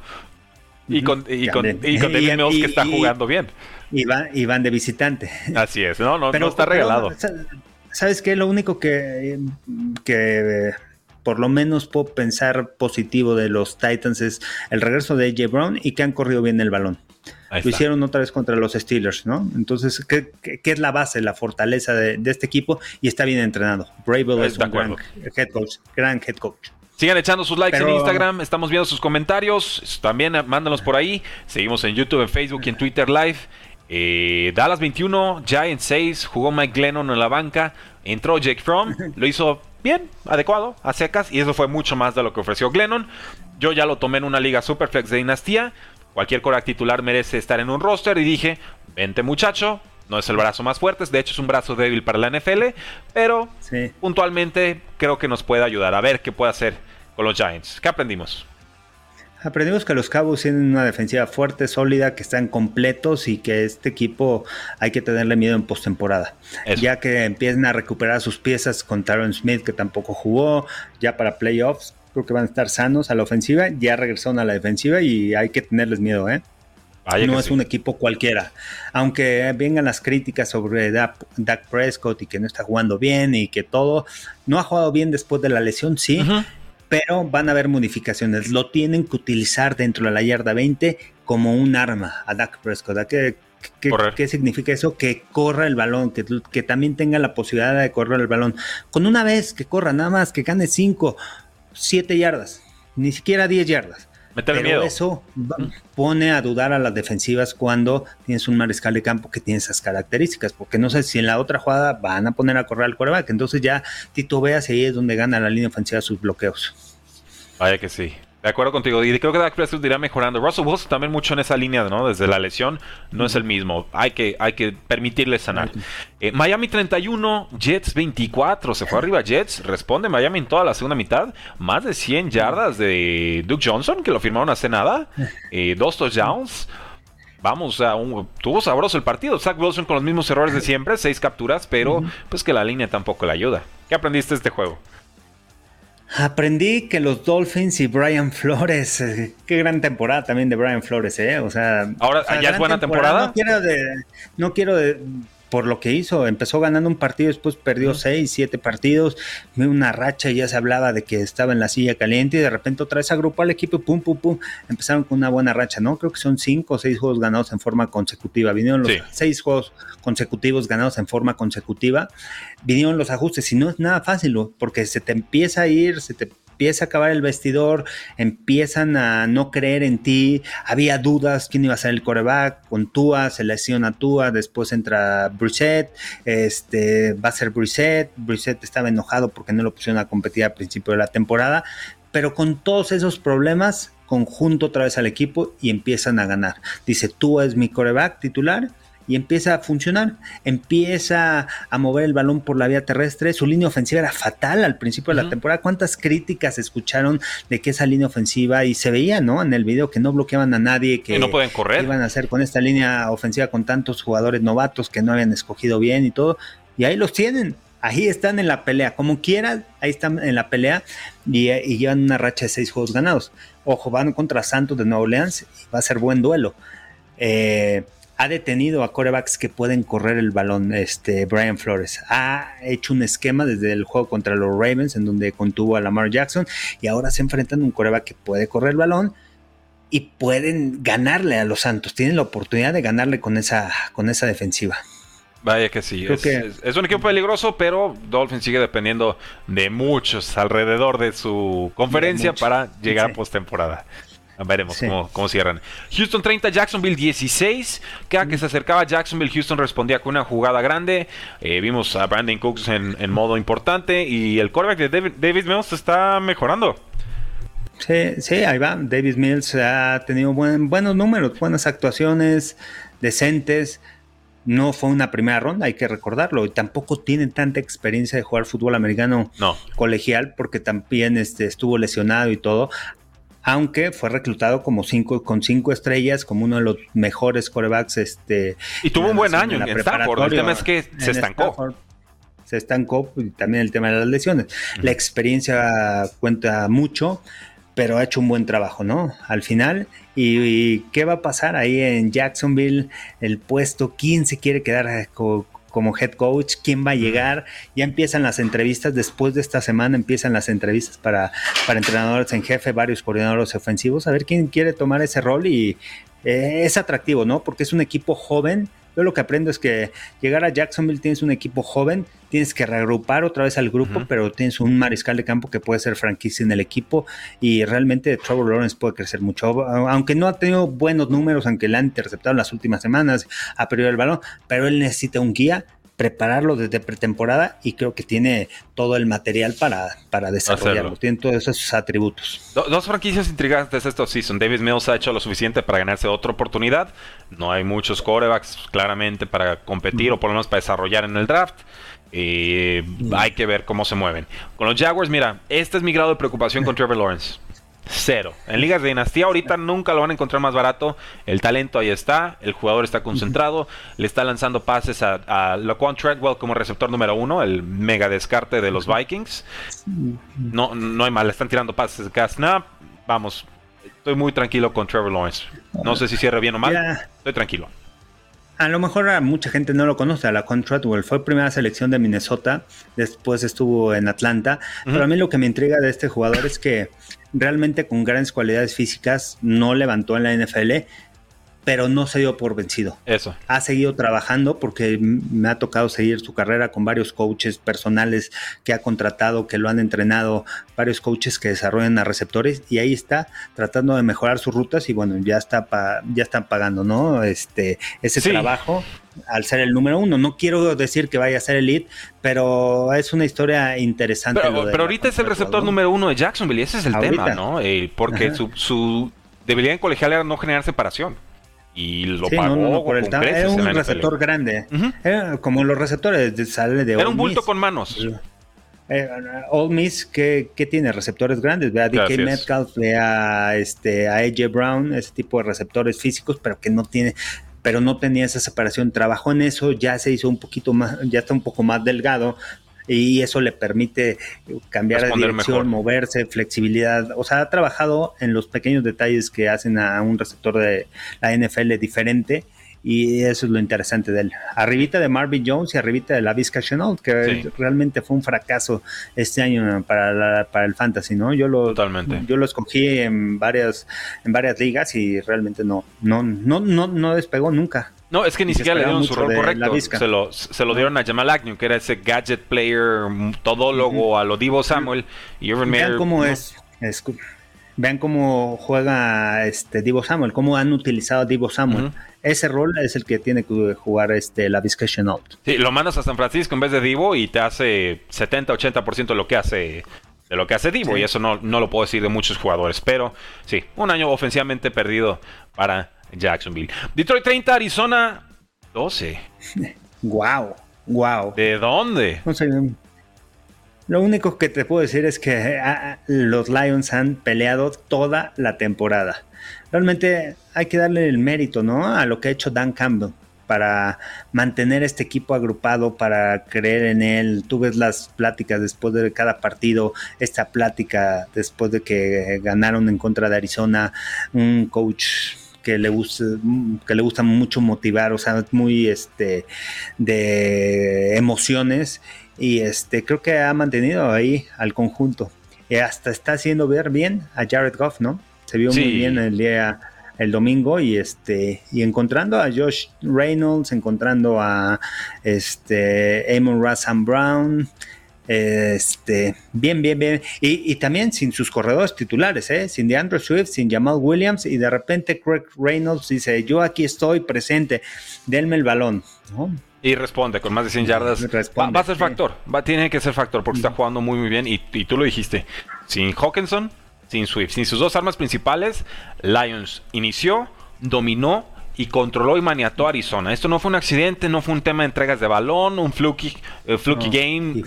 Y con, y con, y con David [laughs] Mills que está jugando bien. Y van, y van de visitante. Así es, no, no, no está regalado. ¿Sabes qué? Lo único que, que por lo menos puedo pensar positivo de los Titans es el regreso de AJ Brown y que han corrido bien el balón. Lo hicieron otra vez contra los Steelers, ¿no? Entonces, ¿qué, es la base, la fortaleza de, este equipo? Y está bien entrenado. Bravo es un gran head coach, gran head coach. Sigan echando sus likes en Instagram, estamos viendo sus comentarios, también mándanos por ahí. Seguimos en YouTube, en Facebook y en Twitter Live. Eh, Dallas 21, Giants 6, jugó Mike Glennon en la banca, entró Jake Fromm, lo hizo bien, adecuado, a secas, y eso fue mucho más de lo que ofreció Glennon. Yo ya lo tomé en una liga Superflex de dinastía, cualquier Corac titular merece estar en un roster, y dije, vente muchacho, no es el brazo más fuerte, de hecho es un brazo débil para la NFL, pero puntualmente creo que nos puede ayudar a ver qué puede hacer con los Giants. ¿Qué aprendimos? Aprendimos que los Cowboys tienen una defensiva fuerte, sólida, que están completos y que este equipo hay que tenerle miedo en postemporada. Ya que empiezan a recuperar sus piezas con Taron Smith, que tampoco jugó, ya para playoffs, creo que van a estar sanos a la ofensiva, ya regresaron a la defensiva y hay que tenerles miedo, ¿eh? no es un equipo cualquiera. Aunque vengan las críticas sobre Dak, Prescott y que no está jugando bien y que todo, no ha jugado bien después de la lesión, sí, pero van a haber modificaciones. Lo tienen que utilizar dentro de la yarda 20 como un arma a Dak Prescott. ¿Qué, qué, significa eso? Que corra el balón, que, que, también tenga la posibilidad de correr el balón. Con una vez que corra, nada más, que gane 5, 7 yardas, ni siquiera 10 yardas pero eso pone a dudar a las defensivas cuando tienes un mariscal de campo que tiene esas características, porque no sé si en la otra jugada van a poner a correr al quarterback, entonces ya Tito veas ahí es donde gana la línea ofensiva sus bloqueos. Vaya que sí. De acuerdo contigo. Y creo que Dak Prescott irá mejorando. Russell Wilson también mucho en esa línea, ¿no? Desde la lesión no es el mismo. Hay que, hay que permitirle sanar. Eh, Miami 31, Jets 24. Se fue arriba Jets. Responde Miami en toda la segunda mitad. Más de 100 yardas de Duke Johnson, que lo firmaron hace nada. Eh, dos touchdowns. Vamos, a un, tuvo sabroso el partido. Zach Wilson con los mismos errores de siempre, seis capturas, pero pues que la línea tampoco le ayuda. ¿Qué aprendiste de este juego? Aprendí que los Dolphins y Brian Flores, eh, qué gran temporada también de Brian Flores, ¿eh? O sea, ahora ya es buena temporada. No quiero, no quiero de, por lo que hizo. Empezó ganando un partido, después perdió seis, siete partidos, una racha y ya se hablaba de que estaba en la silla caliente y de repente otra vez agrupó al equipo y pum, pum, pum, empezaron con una buena racha, ¿no? Creo que son cinco o seis juegos ganados en forma consecutiva. Vinieron los seis juegos consecutivos ganados en forma consecutiva. Vinieron los ajustes y no es nada fácil, porque se te empieza a ir, se te empieza a acabar el vestidor, empiezan a no creer en ti, había dudas quién iba a ser el coreback, con Tua, se lesiona Tua, después entra Brissett, este, va a ser Brissett, Brissett estaba enojado porque no lo pusieron a competir al principio de la temporada, pero con todos esos problemas, conjunto otra vez al equipo y empiezan a ganar. Dice, Tua es mi coreback titular, y empieza a funcionar, empieza a mover el balón por la vía terrestre. Su línea ofensiva era fatal al principio de la temporada. ¿Cuántas críticas escucharon de que esa línea ofensiva y se veía, ¿no? En el video que no bloqueaban a nadie, que no pueden correr. iban a hacer con esta línea ofensiva con tantos jugadores novatos que no habían escogido bien y todo. Y ahí los tienen. Ahí están en la pelea, como quieran, ahí están en la pelea y, y llevan una racha de seis juegos ganados. Ojo, van contra Santos de Nueva Orleans y va a ser buen duelo eh, ha detenido a corebacks que pueden correr el balón, este Brian Flores. Ha hecho un esquema desde el juego contra los Ravens, en donde contuvo a Lamar Jackson, y ahora se enfrentan a un coreback que puede correr el balón y pueden ganarle a los Santos. Tienen la oportunidad de ganarle con esa, con esa defensiva. Vaya que sí, es, un equipo peligroso, pero Dolphins sigue dependiendo de muchos alrededor de su conferencia para llegar a postemporada. Veremos cómo, cierran. Houston 30, Jacksonville 16. Cada que se acercaba Jacksonville, Houston respondía con una jugada grande. Eh, vimos a Brandon Cooks en, modo importante y el quarterback de David, Mills está mejorando. Sí, sí, ahí va. David Mills ha tenido buenos números, buenas actuaciones, decentes. No fue una primera ronda, hay que recordarlo. Y tampoco tiene tanta experiencia de jugar fútbol americano colegial, porque también este, estuvo lesionado y todo aunque fue reclutado como cinco, con cinco estrellas, como uno de los mejores corebacks. Este, y tuvo un buen año en, Stanford. El tema es que se estancó. se estancó y también el tema de las lesiones. La experiencia cuenta mucho, pero ha hecho un buen trabajo, ¿no? Al final. ¿Y, qué va a pasar ahí en Jacksonville? El puesto, ¿quién se quiere quedar con, como head coach, quién va a llegar. Ya empiezan las entrevistas, después de esta semana empiezan las entrevistas para, para entrenadores en jefe, varios coordinadores ofensivos, a ver quién quiere tomar ese rol y eh, es atractivo, ¿no? Porque es un equipo joven. Yo lo que aprendo es que llegar a Jacksonville tienes un equipo joven, tienes que reagrupar otra vez al grupo, pero tienes un mariscal de campo que puede ser franquicia en el equipo y realmente Trevor Lawrence puede crecer mucho, aunque no ha tenido buenos números, aunque le han interceptado en las últimas semanas, ha perdido el balón, pero él necesita un guía prepararlo desde pretemporada y creo que tiene todo el material para, para desarrollarlo. Tiene todos esos atributos. dos franquicias intrigantes estos season. David Mills ha hecho lo suficiente para ganarse otra oportunidad. No hay muchos corebacks claramente para competir o por lo menos para desarrollar en el draft. Eh, hay que ver cómo se mueven. Con los Jaguars, mira, este es mi grado de preocupación con Trevor Lawrence. Cero. En ligas de dinastía ahorita nunca lo van a encontrar más barato. El talento ahí está, el jugador está concentrado, le está lanzando pases a, a Laquan Treadwell como receptor número uno, el mega descarte de los Vikings. No, no hay mal, le están tirando pases de snap. Vamos, estoy muy tranquilo con Trevor Lawrence. No sé si cierre bien o mal, estoy tranquilo a lo mejor a mucha gente no lo conoce, a la Contratwell fue primera selección de Minnesota, después estuvo en Atlanta, pero a mí lo que me intriga de este jugador es que realmente con grandes cualidades físicas no levantó en la NFL, pero no se dio por vencido. Eso. Ha seguido trabajando porque me ha tocado seguir su carrera con varios coaches personales que ha contratado, que lo han entrenado, varios coaches que desarrollan a receptores y ahí está tratando de mejorar sus rutas y bueno, ya está ya están pagando, ¿no? Este ese trabajo al ser el número uno. No quiero decir que vaya a ser el lead, pero es una historia interesante. Pero, ahorita es el receptor número uno de Jacksonville y ese es el tema, ¿no? Eh, porque su, su debilidad en colegial era no generar separación y lo pagó por el Era un receptor grande. como los receptores de sale de Era un bulto con manos. Eh, Old Miss, ¿qué, tiene? Receptores grandes. Ve a DK Metcalf, ve a, este, a AJ Brown, ese tipo de receptores físicos, pero que no tiene pero no tenía esa separación. Trabajó en eso, ya se hizo un poquito más, ya está un poco más delgado, y eso le permite cambiar de dirección, moverse, flexibilidad. O sea, ha trabajado en los pequeños detalles que hacen a un receptor de la NFL diferente y eso es lo interesante de él. Arribita de Marvin Jones y arribita de la Vizca Chenault, que realmente fue un fracaso este año para, para el fantasy, ¿no? Yo lo, Totalmente. yo lo escogí en varias, en varias ligas y realmente no, no, no, no, no despegó nunca. No, es que ni siquiera le dieron su rol correcto. Se lo, se lo dieron a Jamal Agnew, que era ese gadget player, todólogo a lo Divo Samuel. Y Urban Vean cómo es, Vean cómo juega este Divo Samuel, cómo han utilizado a Divo Samuel. Ese rol es el que tiene que jugar este, la Vizca Chenault. Sí, lo mandas a San Francisco en vez de Divo y te hace 70-80% de lo que hace de lo que hace Divo. Y eso no, no lo puedo decir de muchos jugadores. Pero sí, un año ofensivamente perdido para Jacksonville. Detroit 30, Arizona 12. Wow, wow. ¿De dónde? No sé. Lo único que te puedo decir es que ah, ah, los Lions han peleado toda la temporada. Realmente hay que darle el mérito, ¿no? A lo que ha hecho Dan Campbell para mantener este equipo agrupado, para creer en él. Tú ves las pláticas después de cada partido, esta plática después de que ganaron en contra de Arizona, un coach que le gusta, que le gusta mucho motivar, o sea, muy este de emociones y este creo que ha mantenido ahí al conjunto. Y hasta está haciendo ver bien a Jared Goff, ¿no? Se vio muy bien el día el domingo y este y encontrando a Josh Reynolds, encontrando a este Amon Russell Brown, este, bien, bien, bien. Y, también sin sus corredores titulares, ¿eh? sin DeAndre Swift, sin Jamal Williams. Y de repente Craig Reynolds dice: Yo aquí estoy presente, denme el balón. Y responde con más de 100 yardas. va, a ser factor, va, tiene que ser factor porque está jugando muy, muy bien. Y, y tú lo dijiste: sin Hawkinson, sin Swift, sin sus dos armas principales, Lions inició, dominó y controló y maniató a Arizona. Esto no fue un accidente, no fue un tema de entregas de balón, un fluky, eh, fluky game.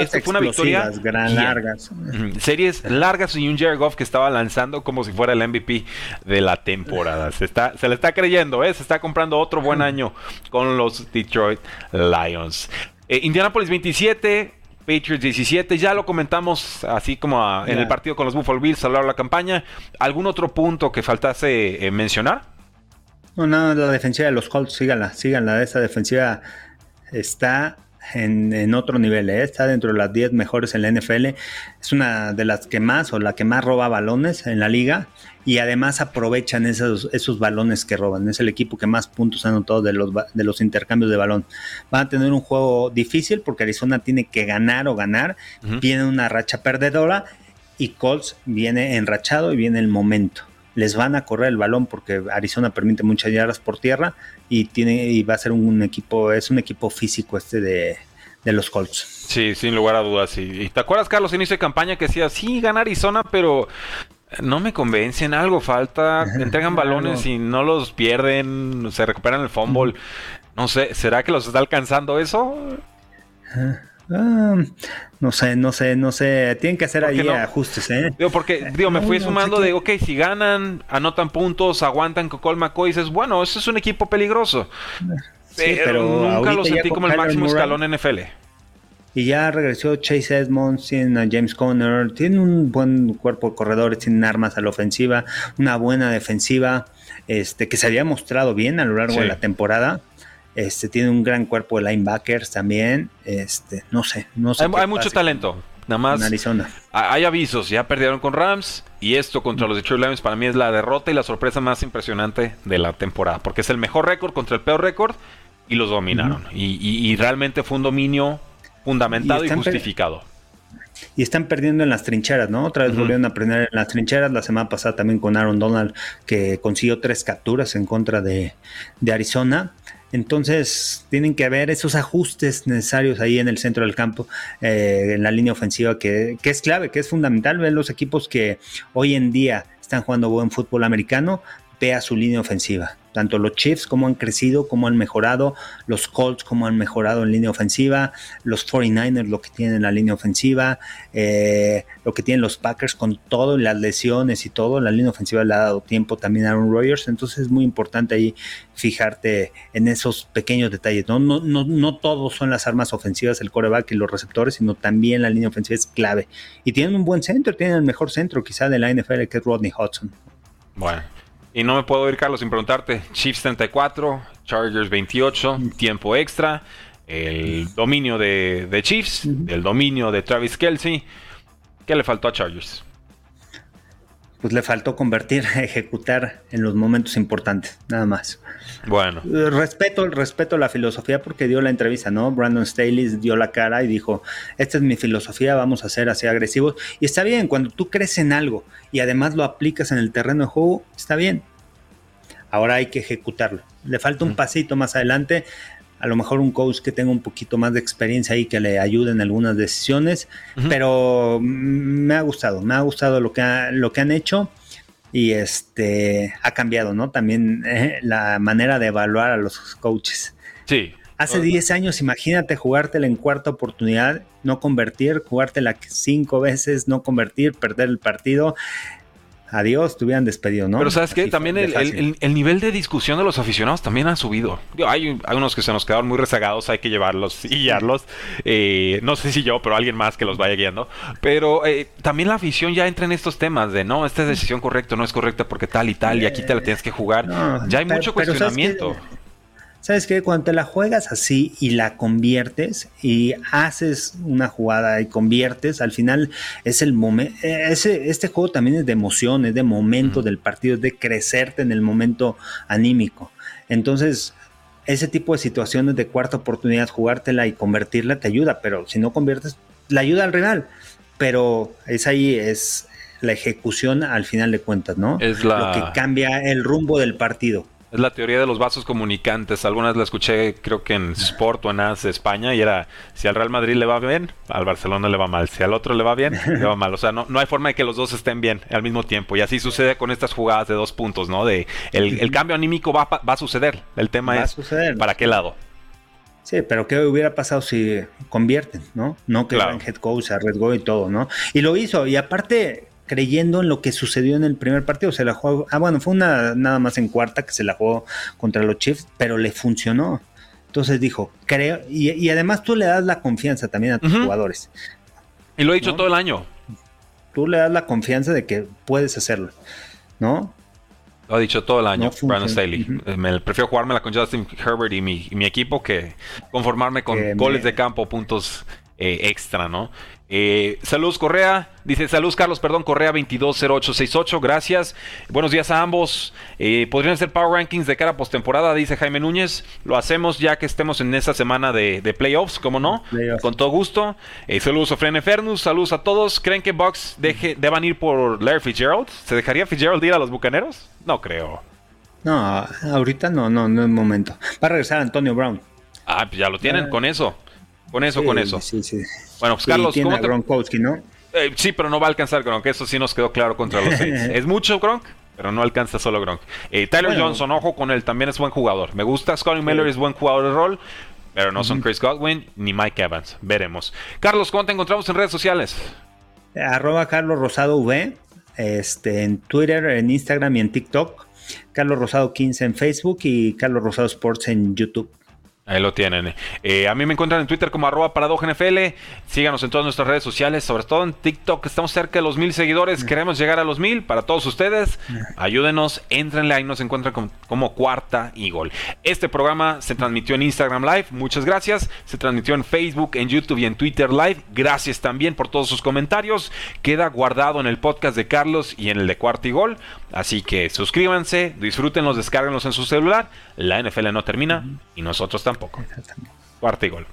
Esto fue una victoria gran largas. Series largas y un Jared Goff que estaba lanzando como si fuera el MVP de la temporada. Se, está, se le está creyendo, ¿eh? se está comprando otro buen año con los Detroit Lions. Eh, Indianapolis 27, Patriots 17, ya lo comentamos así como en el partido con los Buffalo Bills a lo largo de la campaña. ¿Algún otro punto que faltase eh, mencionar? No, no, la defensiva de los Colts, síganla, síganla. Esa defensiva está en, otro nivel, ¿eh? está dentro de las 10 mejores en la NFL. Es una de las que más o la que más roba balones en la liga y además aprovechan esos, esos balones que roban. Es el equipo que más puntos ha anotado de los, de los intercambios de balón. Van a tener un juego difícil porque Arizona tiene que ganar o ganar. Viene una racha perdedora y Colts viene enrachado y viene el momento les van a correr el balón porque Arizona permite muchas yardas por tierra y tiene y va a ser un equipo, es un equipo físico este de, los Colts. Sí, sin lugar a dudas. ¿Y te acuerdas, Carlos, inicio de campaña que decía, sí, gana Arizona, pero no me convencen, algo falta, entregan [laughs] balones y no los pierden, se recuperan el fumble. No sé, ¿será que los está alcanzando eso? Ah, no sé, no sé, no sé. Tienen que hacer ahí ajustes, ¿eh? Digo, porque, digo, me fui sumando de, ok, si ganan, anotan puntos, aguantan con Cole McCoy, dices, bueno, ese es un equipo peligroso. pero, nunca lo sentí como el máximo escalón NFL. Y ya regresó Chase Edmonds, tienen a James Conner, tienen un buen cuerpo de corredores, tienen armas a la ofensiva, una buena defensiva, este, que se había mostrado bien a lo largo de la temporada. Este, tiene un gran cuerpo de linebackers también. Este, no sé, no sé. Hay, mucho talento. Nada más. Arizona. Hay avisos, ya perdieron con Rams y esto contra los Detroit Lions para mí es la derrota y la sorpresa más impresionante de la temporada, porque es el mejor récord contra el peor récord y los dominaron. y, realmente fue un dominio fundamentado y, justificado. Y están perdiendo en las trincheras, ¿no? Otra vez volvieron a perder en las trincheras. La semana pasada también con Aaron Donald, que consiguió tres capturas en contra de, de Arizona. Entonces tienen que haber esos ajustes necesarios ahí en el centro del campo, eh, en la línea ofensiva, que, es clave, que es fundamental. Ver los equipos que hoy en día están jugando buen fútbol americano, vea su línea ofensiva. Tanto los Chiefs como han crecido, como han mejorado, los Colts como han mejorado en línea ofensiva, los 49ers lo que tienen en la línea ofensiva, eh, lo que tienen los Packers con todo, las lesiones y todo, la línea ofensiva le ha dado tiempo también a Aaron Rodgers, entonces es muy importante ahí fijarte en esos pequeños detalles. No, no, no, no todos son las armas ofensivas, el coreback y los receptores, sino también la línea ofensiva es clave. Y tienen un buen centro, tienen el mejor centro quizá de la NFL que es Rodney Hudson. Bueno. Y no me puedo ir, Carlos, sin preguntarte. Chiefs 34, Chargers 28, tiempo extra, el dominio de, Chiefs, el dominio de Travis Kelsey. ¿Qué le faltó a Chargers? Pues le faltó convertir, [laughs] ejecutar en los momentos importantes, nada más. Bueno. Respeto, respeto la filosofía porque dio la entrevista, ¿no? Brandon Staley dio la cara y dijo, esta es mi filosofía, vamos a ser así agresivos. Y está bien, cuando tú crees en algo y además lo aplicas en el terreno de juego, está bien. Ahora hay que ejecutarlo. Le falta un pasito más adelante, a lo mejor un coach que tenga un poquito más de experiencia ahí que le ayude en algunas decisiones, pero me ha gustado, me ha gustado lo que, lo que han hecho y este ha cambiado, ¿no? También eh, la manera de evaluar a los coaches. Sí. Hace 10 años, imagínate jugártela en cuarta oportunidad, no convertir, jugártela cinco veces, no convertir, perder el partido. Adiós, te hubieran despedido, ¿no? Pero sabes que también el, nivel de discusión de los aficionados también ha subido. Hay, hay, unos que se nos quedaron muy rezagados, hay que llevarlos y guiarlos. Eh, no sé si yo, pero alguien más que los vaya guiando. Pero eh, también la afición ya entra en estos temas de no, esta es decisión correcta, no es correcta porque tal y tal, y aquí te la tienes que jugar. ya hay mucho cuestionamiento. ¿Sabes qué? Cuando te la juegas así y la conviertes y haces una jugada y conviertes, al final es el momento. Este juego también es de emoción, es de momento del partido, es de crecerte en el momento anímico. Entonces, ese tipo de situaciones de cuarta oportunidad, jugártela y convertirla te ayuda, pero si no conviertes, la ayuda al rival. Pero es ahí, es la ejecución al final de cuentas, ¿no? Es lo que cambia el rumbo del partido. Es la teoría de los vasos comunicantes. Algunas la escuché, creo que en Sport o en AS de España, y era: si al Real Madrid le va bien, al Barcelona le va mal. Si al otro le va bien, le va mal. O sea, no, no hay forma de que los dos estén bien al mismo tiempo. Y así sucede con estas jugadas de dos puntos, ¿no? De el, cambio anímico va, va, a suceder. El tema es: ¿para qué lado? Sí, pero ¿qué hubiera pasado si convierten, no? No que el head coach se arriesgó y todo, ¿no? Y lo hizo. Y aparte, creyendo en lo que sucedió en el primer partido. Se la jugó, ah, bueno, fue una nada más en cuarta que se la jugó contra los Chiefs, pero le funcionó. Entonces dijo, creo, y, además tú le das la confianza también a tus jugadores. Y lo he dicho todo el año. Tú le das la confianza de que puedes hacerlo, ¿no? Lo ha dicho todo el año, Brandon Staley. Me prefiero jugármela con Justin Herbert y mi, equipo que conformarme con goles de campo, puntos eh, extra, ¿no? Eh, saludos Correa, dice saludos Carlos, perdón, Correa 220868, gracias. Buenos días a ambos. Eh, Podrían ser Power Rankings de cara a postemporada, dice Jaime Núñez. Lo hacemos ya que estemos en esta semana de, playoffs, ¿cómo no? Con todo gusto. Eh, saludos a Frene Fernus, saludos a todos. ¿Creen que Bucks deje, deban ir por Larry Fitzgerald? ¿Se dejaría Fitzgerald ir a los Bucaneros? No creo. No, ahorita no, no, no es momento. Va a regresar Antonio Brown. Ah, pues ya lo tienen con eso. Con eso, con eso. Sí, sí. Bueno, pues Carlos, tiene ¿cómo Gronkowski, ¿no? Eh, sí, pero no va a alcanzar Gronk. Eso sí nos quedó claro contra los Saints. [laughs] es mucho Gronk, pero no alcanza solo Gronk. Eh, Tyler Johnson, ojo con él, también es buen jugador. Me gusta. Scotty Miller es buen jugador de rol, pero no son Chris Godwin ni Mike Evans. Veremos. Carlos, ¿cómo te encontramos en redes sociales? Arroba Carlos Rosado V, este, en Twitter, en Instagram y en TikTok. Carlos Rosado 15 en Facebook y Carlos Rosado Sports en YouTube. Ahí lo tienen. Eh, a mí me encuentran en Twitter como arroba NFL. Síganos en todas nuestras redes sociales, sobre todo en TikTok. Estamos cerca de los mil seguidores. Queremos llegar a los mil para todos ustedes. Ayúdenos, entrenle. Ahí nos encuentran como, como, Cuarta y Gol. Este programa se transmitió en Instagram Live. Muchas gracias. Se transmitió en Facebook, en YouTube y en Twitter Live. Gracias también por todos sus comentarios. Queda guardado en el podcast de Carlos y en el de Cuarta y Gol. Así que suscríbanse, disfrútenlos, descárguenlos en su celular. La NFL no termina y nosotros tampoco. Cuarta y gol.